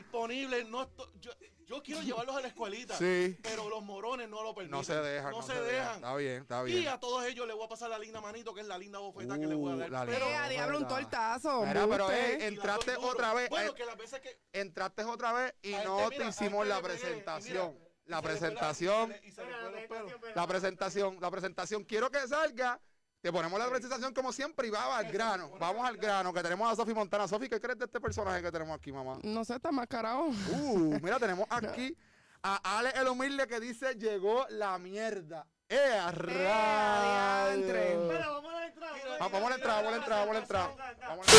disponibles. No esto- yo, yo quiero llevarlos a la escuelita. Sí. Pero los morones no lo permiten. No se dejan. No, se, dejan. Está bien, está Y bien. a todos ellos les voy a pasar la linda manito, que es la linda bofeta que les voy a Uh, dar. la Pero- Eh, a diablo, un tortazo. Mira, pero eh, y entraste otra vez. Bueno, eh, que las veces que. entraste otra vez y a este, no mira, te hicimos este la y presentación. mira, La y presentación. y y. La presentación, la presentación. Quiero que salga. Te ponemos la presentación como siempre y vamos al grano. Vamos al grano, que tenemos a Sofi Montana. Sofi, ¿qué crees de este personaje que tenemos aquí, mamá? No sé, está mascarado. Uh, mira, tenemos aquí a Ale el humilde que dice llegó la mierda. ¡Eh, a adiantre! rayos! vamos a entrar. Ah, Vamos a la entrada, vamos a la entrada, vamos a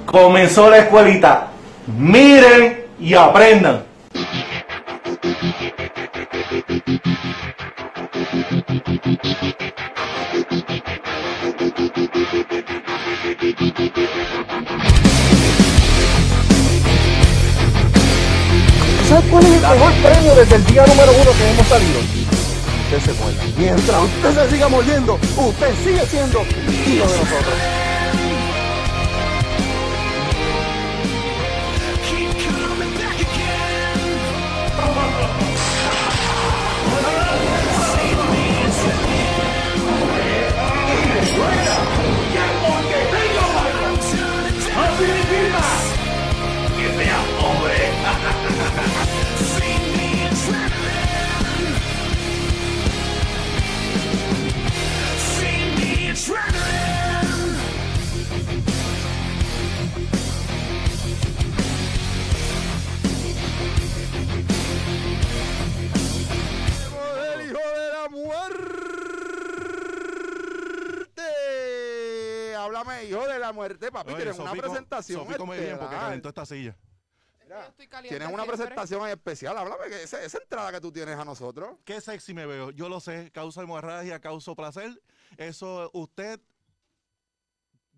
la- Comenzó la escuelita. Miren y aprendan. ¿Sabes cuál es el mejor premio desde el día número uno que hemos salido? Usted se muera. Mientras usted se siga mordiendo, usted sigue siendo hijo de nosotros. Papi. Tienes una presentación. Sofi come bien porque calentó esta silla. Mira, Yo estoy caliente Tienes una siempre. presentación ahí especial. Háblame, que esa, esa entrada que tú tienes a nosotros. Qué sexy me veo. Yo lo sé. Causa hemorragia, causa placer. Eso usted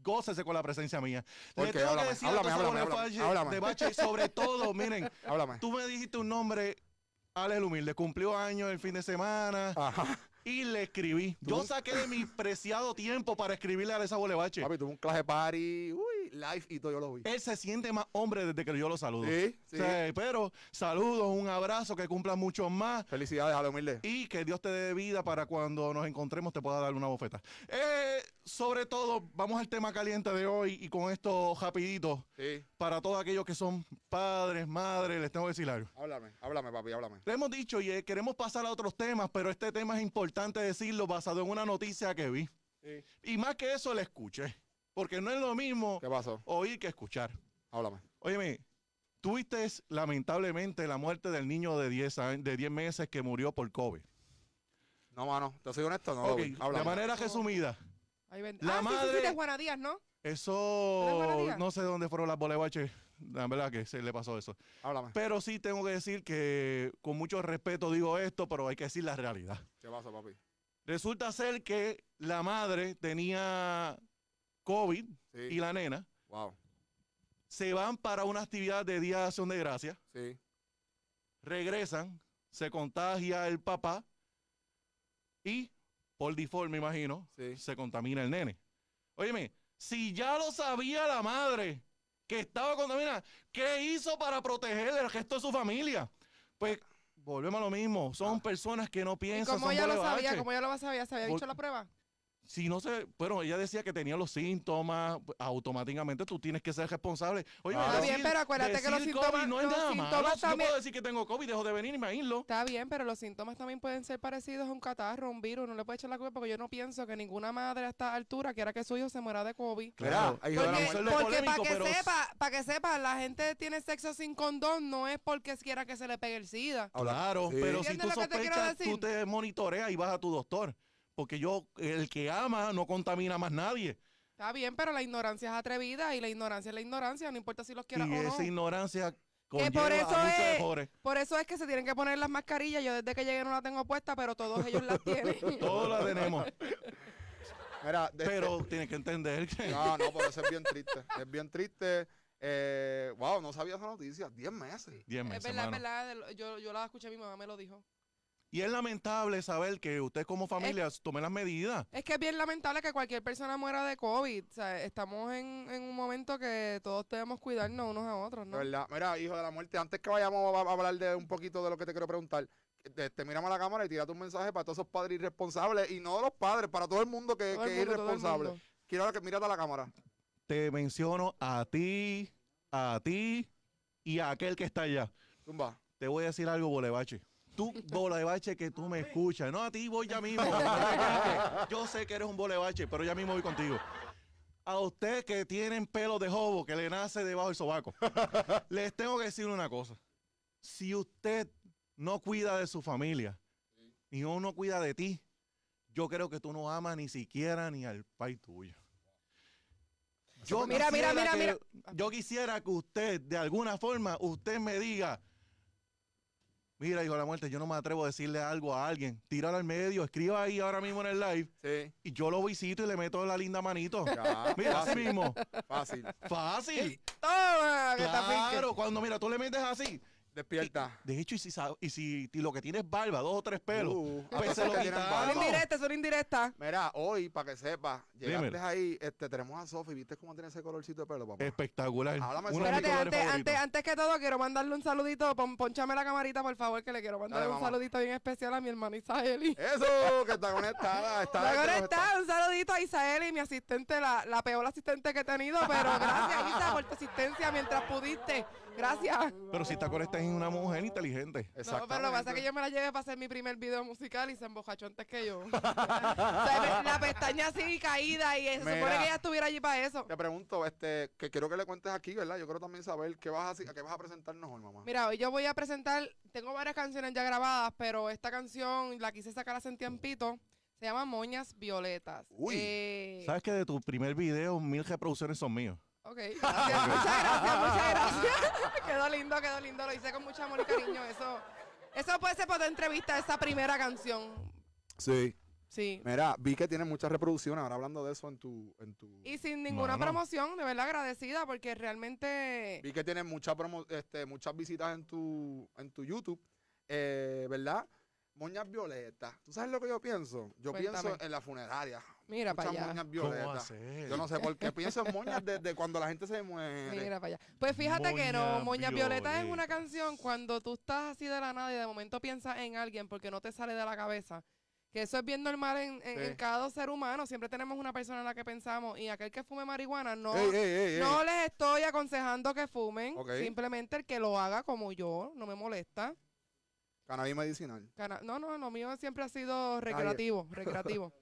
gócese con la presencia mía. ¿Por Le tengo Háblame, que decir háblame, háblame, háblame. de bache y sobre todo, miren, Háblame. tú me dijiste un nombre, Ale el Humilde, cumplió años el fin de semana Ajá. Y le escribí. Yo saqué de mi preciado tiempo para escribirle a esa bolebache. Papi, tuve un clase party. Uy, live y todo, yo lo vi. Él se siente más hombre desde que yo lo saludo. Sí, sí. Pero saludos, un abrazo, que cumplan muchos más. Felicidades a lo humilde. Y que Dios te dé vida para cuando nos encontremos te pueda dar una bofeta. Eh, sobre todo, vamos al tema caliente de hoy y con esto rapidito. Sí. Para todos aquellos que son padres, madres, les tengo que decir algo. Háblame, háblame, papi, háblame. Le hemos dicho y eh, queremos pasar a otros temas, pero este tema es importante decirlo basado en una noticia que vi. Sí. Y más que eso, le escuché. Porque no es lo mismo ¿Qué pasó? oír que escuchar. Háblame. Óyeme, tuviste lamentablemente la muerte del niño de 10, años- de 10 meses que murió por COVID. No, mano, te soy honesto, no lo Ok, vi. de manera resumida, Ahí ven- La ah, sí, sí, sí, madre- Juana Díaz, ¿no? eso no sé dónde fueron las bolebaches. La verdad que se le pasó eso. Háblame. Pero sí tengo que decir que con mucho respeto digo esto, pero hay que decir la realidad. ¿Qué pasó, papi? Resulta ser que la madre tenía COVID Sí. y la nena Wow. se van para una actividad de Día de Acción de Gracia, Sí. regresan, se contagia el papá y por default, me imagino, Sí. se contamina el nene. Óyeme, si ya lo sabía la madre que estaba contaminada, ¿qué hizo para proteger el resto de su familia? Pues volvemos a lo mismo, son personas que no ¿Y piensan, cómo son ella lo sabía? ¿Cómo ella lo sabía? ¿Se había dicho la prueba? Si no se, bueno, ella decía que tenía los síntomas, pues, automáticamente tú tienes que ser responsable. Oye, Está decir- bien, pero acuérdate que los síntomas- COVID no es los nada síntomas malo. Yo también- puedo decir que tengo COVID, dejo de venir y me aíslo. Está bien, pero los síntomas también pueden ser parecidos a un catarro, un virus. No le puede echar la culpa porque yo no pienso que ninguna madre a esta altura quiera que su hijo se muera de COVID. Va la Porque, porque para que pero- sepa, para que sepa, la gente tiene sexo sin condón, no es porque quiera que se le pegue el SIDA. Claro, Sí. pero si tú ¿Entiendes lo que te quiero sospechas, decir? tú te monitoreas y vas a tu doctor. Porque yo, el que ama, no contamina más nadie. Está bien, pero la ignorancia es atrevida y la ignorancia es la ignorancia, no importa si los Y quieras o no. esa ignorancia Que por eso es, por eso es que se tienen que poner las mascarillas. Yo desde que llegué no la tengo puesta, pero todos ellos las tienen. Todos la tenemos. Mira, de- pero tienes que entender que... No, no, pero eso es bien triste. Es bien triste. Eh, wow, no sabía esa noticia. 10 meses. Diez es meses, verdad, es verdad. de lo- Yo, yo la escuché, mi mamá me lo dijo. Y es lamentable saber que usted como familia tome las medidas. Es que es bien lamentable que cualquier persona muera de COVID. O sea, estamos en, en un momento que todos debemos cuidarnos unos a otros, ¿no? verdad. Mira, hijo de la muerte, antes que vayamos a, a hablar de un poquito de lo que te quiero preguntar, te, te miramos a la cámara y tírate un mensaje para todos esos padres irresponsables y no los padres, para todo el mundo que, Todo el que es irresponsable. Quiero que mírate a la cámara. Te menciono a ti, a ti y a aquel que está allá. Tumba. Te voy a decir algo, Bolebache. Tú, Bolebache, que tú me escuchas. No, a ti voy ya mismo. Yo sé que eres un Bolebache, pero ya mismo voy contigo. A usted que tienen pelo de jobo que le nace debajo del sobaco, les tengo que decir una cosa. Si usted no cuida de su familia y no, no cuida de ti, yo creo que tú no amas ni siquiera ni al país tuyo. Yo Mira, mira, quisiera mira, que- Yo quisiera que usted, de alguna forma, usted me diga, mira, hijo de la muerte, yo no me atrevo a decirle algo a alguien. Tíralo al medio, escriba ahí ahora mismo en el live Sí. y yo lo visito y le meto la linda manito. Ya, Mira, así mismo. Fácil. Fácil. Toma, que. Claro, cuando mira, tú le metes así. Despierta. De hecho, y si, y si y lo que tienes es barba, dos o tres pelos, Uh, pues se lo Son indirectas, son indirectas. Mira, hoy, para que sepas, llegaste Dímelo. ahí, este, tenemos a Sofi, ¿viste cómo tiene ese colorcito de pelo, papá? Espectacular. Háblame Espérate, antes, antes, antes que todo, quiero mandarle un saludito. Pon, ponchame la camarita, por favor, que le quiero mandar Dale, un mamá. saludito bien especial a mi hermana Isaeli. Eso, que está conectada. Está está, un saludito a Isaeli, mi asistente, la, la peor asistente que he tenido, pero gracias, Isa, por tu asistencia mientras pudiste. Gracias. Pero si está conectada en una mujer inteligente. No, pero lo que pasa es que yo me la llevé para hacer mi primer video musical y se embojachó antes que yo. o sea, me- la pestaña así caída y se supone que ella estuviera allí para eso. Te pregunto, este, que quiero que le cuentes aquí, ¿verdad? Yo quiero también saber qué vas a, hacer- a qué vas a presentarnos hoy, mamá. Mira, hoy yo voy a presentar, tengo varias canciones ya grabadas, pero esta canción la quise sacar hace un tiempito. Se llama Moñas Violetas. Uy. Eh, ¿Sabes que de tu primer video, mil reproducciones son míos? Ok, gracias, muchas gracias, muchas gracias. quedó lindo, quedó lindo, lo hice con mucho amor y cariño. Eso, eso puede ser para tu entrevista, esa primera canción. Sí. Sí. Mira, vi que tienes muchas reproducciones, ahora hablando de eso en tu... En tu Y sin ninguna Mano. promoción, de verdad agradecida, porque realmente vi que tienes mucha promo, este, muchas visitas en tu, en tu YouTube, eh, ¿verdad? Moñas violetas. ¿Tú sabes lo que yo pienso? Yo Cuéntame. pienso en la funeraria. Mira para Muchas allá. moñas ¿Cómo va a violetas. Yo no sé por qué pienso en moñas desde cuando la gente se muere. Mira para allá. Pues fíjate que no, Moña Moña Violeta es una canción cuando tú estás así de la nada y de momento piensas en alguien porque no te sale de la cabeza. Que eso es bien normal en, en- Sí. en cada ser humano. Siempre tenemos una persona en la que pensamos y aquel que fume marihuana no, Ey, ey, ey, ey. no les estoy aconsejando que fumen. Simplemente el que lo haga como yo, no me molesta. Cannabis medicinal. Cana- No, no, lo mío siempre ha sido recreativo, recreativo.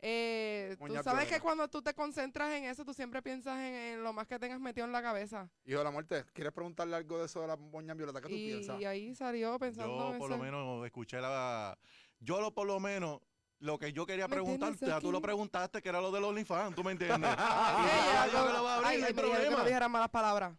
Eh, tú Moña sabes Violeta. que cuando tú te concentras en eso, tú siempre piensas en, en lo más que tengas metido en la cabeza. Hijo de la muerte, ¿quieres preguntarle algo de eso de las moñas violetas? ¿Qué tú Y, piensas? y ahí salió pensando Yo por lo ser- menos escuché la... Yo lo por lo menos... Lo que yo quería ¿Me preguntar, tienes ya tú lo preguntaste, que era lo del OnlyFans, ¿tú me entiendes? Y no- que lo va a abrir, ay, no hay que problema. dijera malas palabras.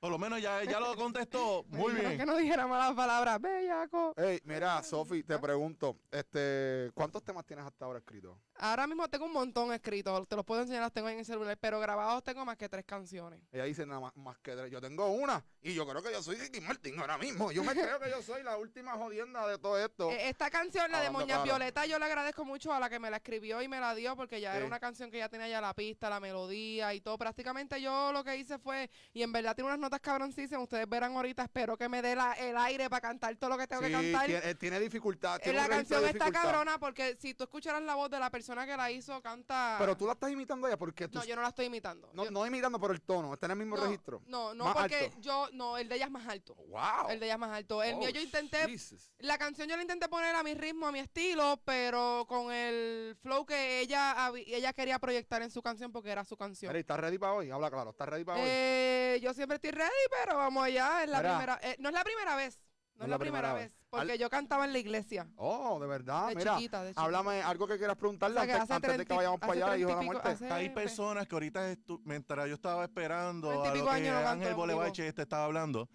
Por lo menos ya, ya lo contestó. Muy bien. que no dijera malas palabras. Bellaco. Ey, mira, Sofi, te pregunto, este, ¿cuántos temas tienes hasta ahora escritos? Ahora mismo tengo un montón escritos. Te los puedo enseñar, los tengo en el celular. Pero grabados tengo más que tres canciones. Ella dice nada más, más que tres. Yo tengo una y yo creo que yo soy Ricky Martin ahora mismo. Yo me creo que yo soy la última jodienda de todo esto. Eh, Esta canción, la de Hablando Moña claro. Violeta, yo le agradezco mucho a la que me la escribió y me la dio porque ya Sí. era una canción que ya tenía ya la pista, la melodía y todo. Prácticamente yo lo que hice fue, y en verdad tiene unas notas cabroncísimas, ustedes verán ahorita, espero que me dé la- el aire para cantar todo lo que tengo Sí, que cantar. tiene, eh, tiene dificultad. Tiene la canción está cabrona porque si tú escucharas la voz de la persona que la hizo, canta... Pero tú la estás imitando a ella porque tú. No, yo no la estoy imitando. no, Yo- no imitando, pero el tono. Está en el mismo no, registro. No, no, Más porque alto. yo, no, el de ella es más alto. ¡Wow! El de ella es más alto. El Oh, mío yo intenté Jesus. La canción yo la intenté poner a mi ritmo, a mi estilo, pero con el flow que ella, ella quería proyectar en su canción porque era su canción. Mira, ¿y ¿estás ready para hoy? Habla claro. ¿Estás ready para hoy? Eh, yo siempre estoy ready, pero vamos allá. Es la Mira. primera, eh, no es la primera vez. No, es la primera, vez. Porque Al- yo cantaba en la iglesia. Oh, de verdad. De Mira, chiquita, de chiquita. háblame algo que quieras preguntarle O sea, que antes, antes de que 30 vayamos para allá, hijo de la 30 y pico- muerte. hace- Hay pe- personas que ahorita, estu- mientras yo estaba esperando a lo que no Ángel Bolevache este estaba hablando,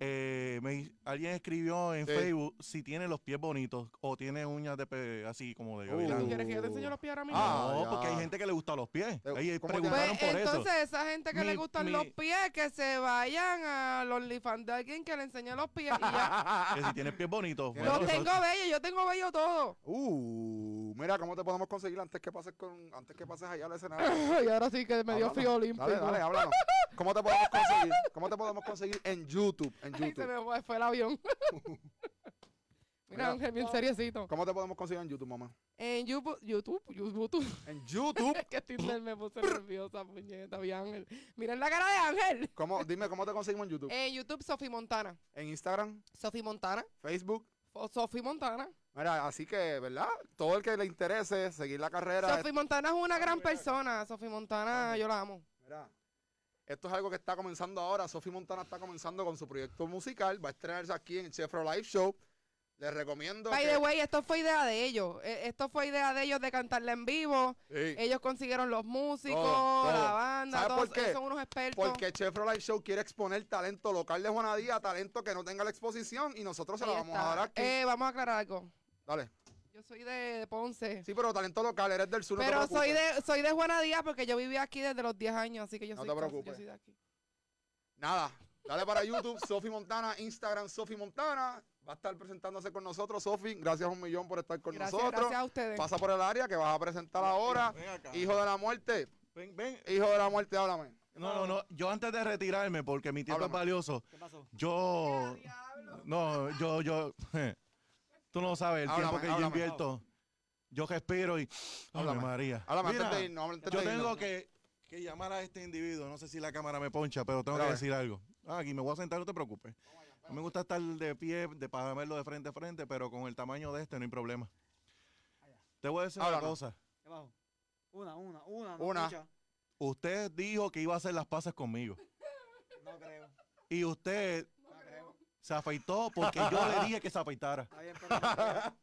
eh, me- alguien escribió en Sí. Facebook si tiene los pies bonitos o tiene uñas de pe- así como de Uh. gavilán. ¿Quieres que yo te enseñe los pies ahora mismo? Ah, no, ya. porque hay gente que le gusta los pies. Ahí ¿cómo te- preguntaron Pues por eso. entonces esa gente que le gustan mi- los pies, que se vayan a los OnlyFans de alguien que le enseñe los pies y ya. Que si tienes pies bonitos. Tiene los bueno, tengo bellos, yo tengo bello todo. Uh, mira, ¿cómo te podemos conseguir antes que pases con, antes que pases allá al escenario? y ahora sí que me dio Háblanos. frío olímpico. Dale, dale, háblanos. ¿Cómo te podemos conseguir? ¿Cómo te podemos conseguir en YouTube? En Ay, se YouTube. me fue el avión. Mira, Mira. Ángel, bien seriecito. ¿Cómo te podemos conseguir en YouTube, mamá? En YouTube, YouTube, YouTube. En YouTube. Es que Tinder me puse nerviosa, puñeta, vi Ángel. Miren la cara de Ángel. ¿Cómo, dime, ¿cómo te conseguimos en YouTube? En YouTube, Sofi Montana. En Instagram, Sofi Montana. Facebook. Sofi Montana. Mira, así que, ¿verdad? Todo el que le interese seguir la carrera. Sofi Montana es una gran persona. Sofi Montana, yo la amo. Mira, esto es algo que está comenzando ahora. Sofi Montana está comenzando con su proyecto musical. Va a estrenarse aquí en Chefro Live Show. Les recomiendo. By que- the way, esto fue idea de ellos. Eh, Esto fue idea de ellos de cantarla en vivo. Sí, Ellos consiguieron los músicos, Todo, todo. la banda, ¿Sabes todos por qué? son unos expertos. porque Show quiere exponer talento local de Juanadía, talento que no tenga la exposición y nosotros se la Ahí vamos está. a dar aquí. Eh, vamos a aclarar algo. Dale. Yo soy de, Ponce. Sí, pero talento local, eres del sur. no te pero soy preocupes. de, soy de Juana Díaz porque yo viví aquí desde los 10 años, así que yo No soy, te preocupes. yo soy de aquí. Nada, dale para YouTube, Sofi Montana, Instagram, Sofi Montana. Va a estar presentándose con nosotros, Sofi. Gracias un millón por estar con Gracias, nosotros. gracias a ustedes. Pasa por el área que vas a presentar ahora. Ven acá. Hijo de la muerte. Ven, ven. Hijo de la muerte, háblame. No, no, no. Yo antes de retirarme, porque mi tiempo Háblame. es valioso, ¿Qué pasó? yo. No, yo, yo. Tú no sabes el Háblame, tiempo que yo háblame. invierto. Yo respiro y. Háblame. María. Háblame Mira, antes de irnos, antes yo de irnos. tengo que, que llamar a este individuo. No sé si la cámara me poncha, pero tengo Mira, que decir algo. Ah, aquí me voy a sentar, no te preocupes. Me gusta estar de pie de, para verlo de frente a frente, pero con el tamaño de este no hay problema. Te voy a decir una cosa. ¿Qué pasó? Una, una, una. no Una. Usted dijo que iba a hacer las paces conmigo. No creo. Y usted No creo. se afeitó porque yo le dije que se afeitara. Está bien, pero no creo.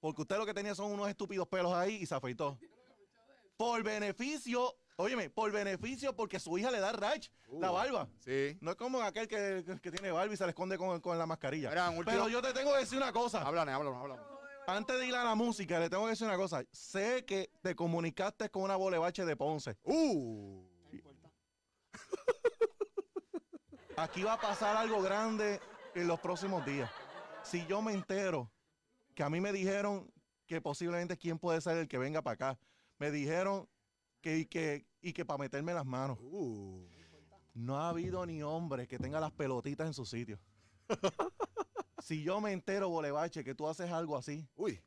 Porque usted lo que tenía son unos estúpidos pelos ahí y se afeitó. Por beneficio, óyeme, por beneficio porque su hija le da rash, la barba. Sí. No es como aquel que, que tiene barba y se le esconde con, con la mascarilla. Mira, en último- Pero yo te tengo que decir una cosa. Háblame, háblame, háblame. Antes de ir a la música, le tengo que decir una cosa. Sé que te comunicaste con una bolevache de Ponce. Uh. No importa. Aquí va a pasar algo grande en los próximos días. Si yo me entero que a mí me dijeron que posiblemente quién puede ser el que venga para acá. Me dijeron que, que, y que para meterme las manos. Uh. No ha habido ni hombre que tenga las pelotitas en su sitio. si yo me entero, Bolevache, que tú haces algo así, Uy,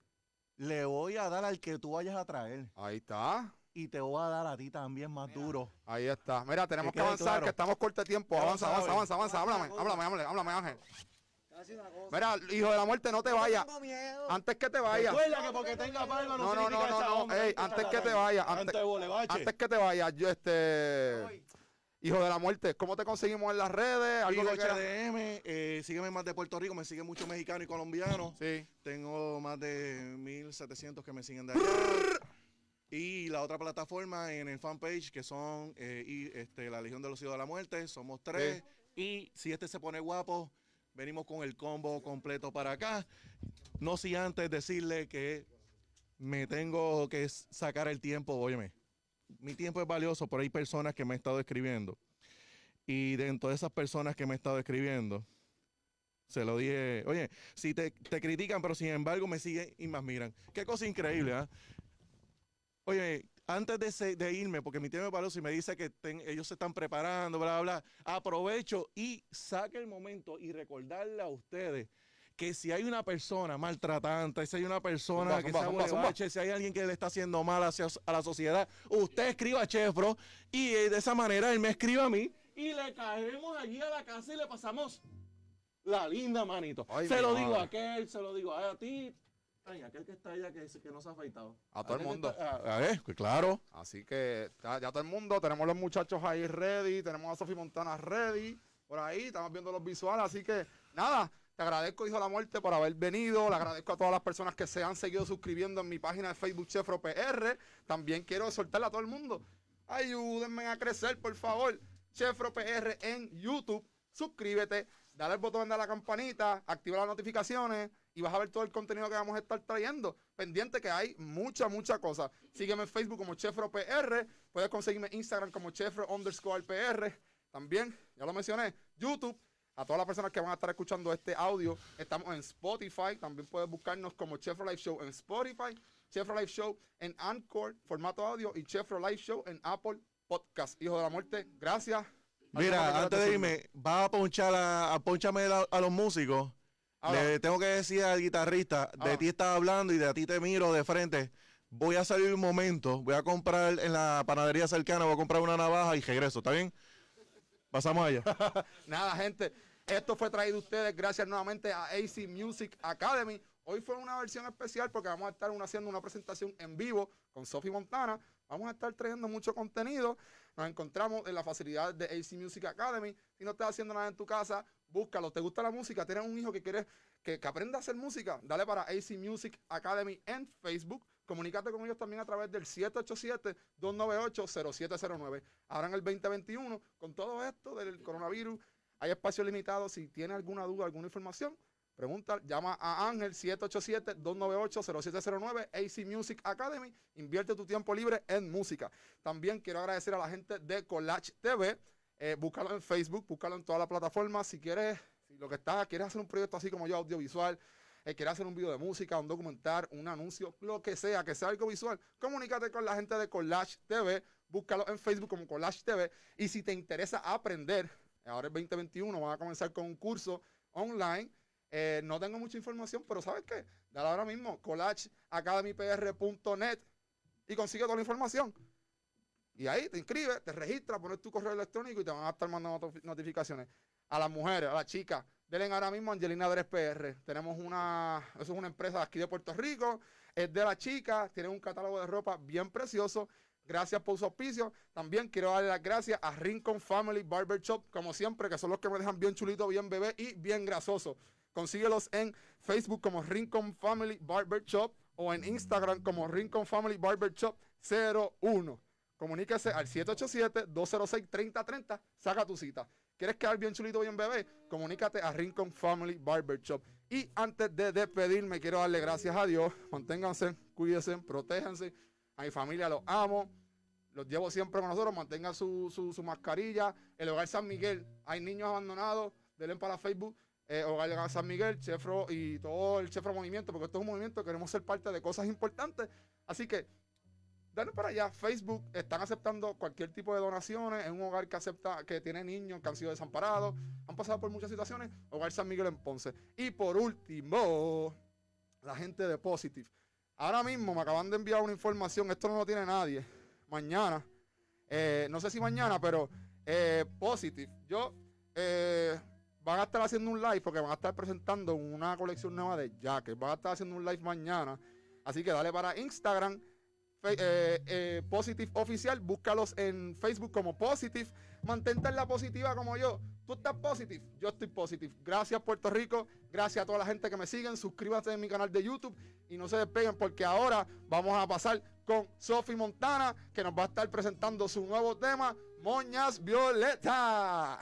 le voy a dar al que tú vayas a traer. ahí está. Y te voy a dar a ti también más duro. Ahí está. Mira, tenemos Que avanzar, claro. que estamos corto de tiempo. Avanza, avanza, avanza, avanza. Háblame, háblame, háblame, háblame, Ángel. Mira, hijo de la muerte, no te vayas. Antes que te vayas. Recuerda que porque tenga barba no, No, no, no, no. Ey, antes que te vayas, antes, Antes que te vayas, yo este. Hijo de la muerte, ¿cómo te conseguimos en las redes? ¿Algo que? HDM, eh, sígueme más de Puerto Rico, me sigue mucho mexicano y colombiano. Sí. Tengo más de 1700 que me siguen de allá. y la otra plataforma en el fanpage que son eh, y, este, la Legión de los Hijos de la Muerte, somos tres. Y si este se pone guapo, venimos con el combo completo para acá. No si antes decirle que me tengo que sacar el tiempo, óyeme. Mi tiempo es valioso, pero hay personas que me han estado escribiendo. Y dentro de esas personas que me han estado escribiendo, se lo dije, oye, si te, te critican, pero sin embargo me siguen y me admiran. Qué cosa increíble, ¿ah? Oye, antes de, se- de irme, porque mi tiempo es valioso y me dice que ten- ellos se están preparando, bla, bla, bla, aprovecho y saque el momento y recordarle a ustedes que si hay una persona maltratante, si hay una persona Zumba, que zumba, sea zumba, zumba. huelebache, si hay alguien que le está haciendo mal hacia, a la sociedad, usted escriba a Chefro y eh, de esa manera él me escribe a mí y le caemos allí a la casa y le pasamos la linda manito. Ay, se lo digo a aquel, se lo digo a ti. Aquel que está allá que, que no se ha afeitado. A todo el mundo. está- a, a ver, pues claro. Así que ya, ya todo el mundo, tenemos los muchachos ahí ready, tenemos a Sofi Montana ready, por ahí, estamos viendo los visuales, así que nada, te agradezco, hijo de la muerte, por haber venido, le agradezco a todas las personas que se han seguido suscribiendo en mi página de Facebook Chefro PR, también quiero soltarle a todo el mundo, ayúdenme a crecer, por favor, Chefro PR en YouTube, suscríbete, dale al botón de la campanita, activa las notificaciones y vas a ver todo el contenido que vamos a estar trayendo. Pendiente que hay mucha, mucha cosa. Sígueme en Facebook como Chefro PR. Puedes conseguirme en Instagram como Chefro underscore PR. También, ya lo mencioné, YouTube. A todas las personas que van a estar escuchando este audio, estamos en Spotify. También puedes buscarnos como Chefro Live Show en Spotify, Chefro Live Show en Anchor, formato audio, y Chefro Live Show en Apple Podcast. Hijo de la muerte, gracias. ¿Algo más que Mira, antes de irme, va a ponchar a, a ponchame a los músicos. Le tengo que decir al guitarrista, de ti estaba hablando y de ti te miro de frente. Voy a salir un momento, voy a comprar en la panadería cercana, voy a comprar una navaja y regreso, ¿está bien? Pasamos allá. Nada, gente. Esto fue traído a ustedes gracias nuevamente a AC Music Academy. Hoy fue una versión especial porque vamos a estar una- haciendo una presentación en vivo con Sophie Montana. Vamos a estar trayendo mucho contenido. Nos encontramos en la facilidad de AC Music Academy. Si no estás haciendo nada en tu casa, búscalo. ¿Te gusta la música? ¿Tienes un hijo que quiere que, aprenda a hacer música? Dale para AC Music Academy en Facebook. Comunícate con ellos también a través del 787-298-0709. Ahora en el 2021, con todo esto del coronavirus, hay espacio limitado. Si tienes alguna duda, alguna información, pregunta, llama a Ángel 787-298-0709, AC Music Academy. Invierte tu tiempo libre en música. También quiero agradecer a la gente de Collage TV. Eh, búscalo en Facebook, búscalo en todas las plataformas. Si quieres, si lo que estás, quieres hacer un proyecto así como yo, audiovisual, eh, quieres hacer un video de música, un documental, un anuncio, lo que sea, que sea algo visual, comunícate con la gente de Collage TV. Búscalo en Facebook como Collage TV. Y si te interesa aprender, ahora es 2021, van a comenzar con un curso online. Eh, no tengo mucha información, pero ¿sabes qué? Dale ahora mismo, collageacademypr.net y consigue toda la información. Y ahí te inscribes, te registras, pones tu correo electrónico y te van a estar mandando notif- notificaciones. A las mujeres, a las chicas, denle ahora mismo Angelina Dres PR. Tenemos una, eso es una empresa de aquí de Puerto Rico, es de la chica, tiene un catálogo de ropa bien precioso. Gracias por su auspicio. También quiero darle las gracias a Rincon Family Barber Shop, como siempre, que son los que me dejan bien chulito, bien bebé y bien grasoso. Consíguelos en Facebook como Rincon Family Barber Shop o en Instagram como Rincon Family Barber Shop 01. Comuníquese al 787-206-3030. Saca tu cita. ¿Quieres quedar bien chulito, bien bebé? Comunícate a Rincon Family Barber Shop. Y antes de despedirme, quiero darle gracias a Dios. Manténganse, cuídense, protéjanse. A mi familia los amo. Los llevo siempre con nosotros. Mantengan su, su, su mascarilla. El hogar San Miguel. Hay niños abandonados. Denle para Facebook. eh, Hogar San Miguel, Chefro y todo el Chefro Movimiento, porque esto es un movimiento, queremos ser parte de cosas importantes. Así que, dale para allá. Facebook están aceptando cualquier tipo de donaciones. Es un hogar que acepta, que tiene niños que han sido desamparados, han pasado por muchas situaciones. Hogar San Miguel en Ponce. Y por último, la gente de Positive. Ahora mismo me acaban de enviar una información, esto no lo tiene nadie. Mañana, eh, no sé si mañana, pero eh, Positive. Yo eh, van a estar haciendo un live porque van a estar presentando una colección nueva de jackets. Van a estar haciendo un live mañana. Así que dale para Instagram, eh, eh, Positive Oficial. Búscalos en Facebook como Positive. Mantente en la positiva como yo. Tú estás positive, yo estoy positive. Gracias Puerto Rico, gracias a toda la gente que me siguen. Suscríbanse en mi canal de YouTube y no se despeguen porque ahora vamos a pasar con Sophie Montana que nos va a estar presentando su nuevo tema, Moñas Violeta.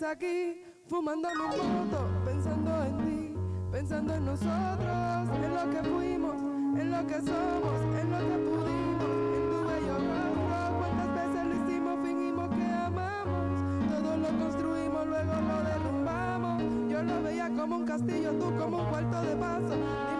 Aquí fumando mi moto, pensando en ti, pensando en nosotros, en lo que fuimos, en lo que somos, en lo que pudimos, en tu bello rostro. Cuántas veces lo hicimos, fingimos que amamos, todo lo construimos, luego lo derrumbamos. Yo lo veía como un castillo, tú como un cuarto de paso.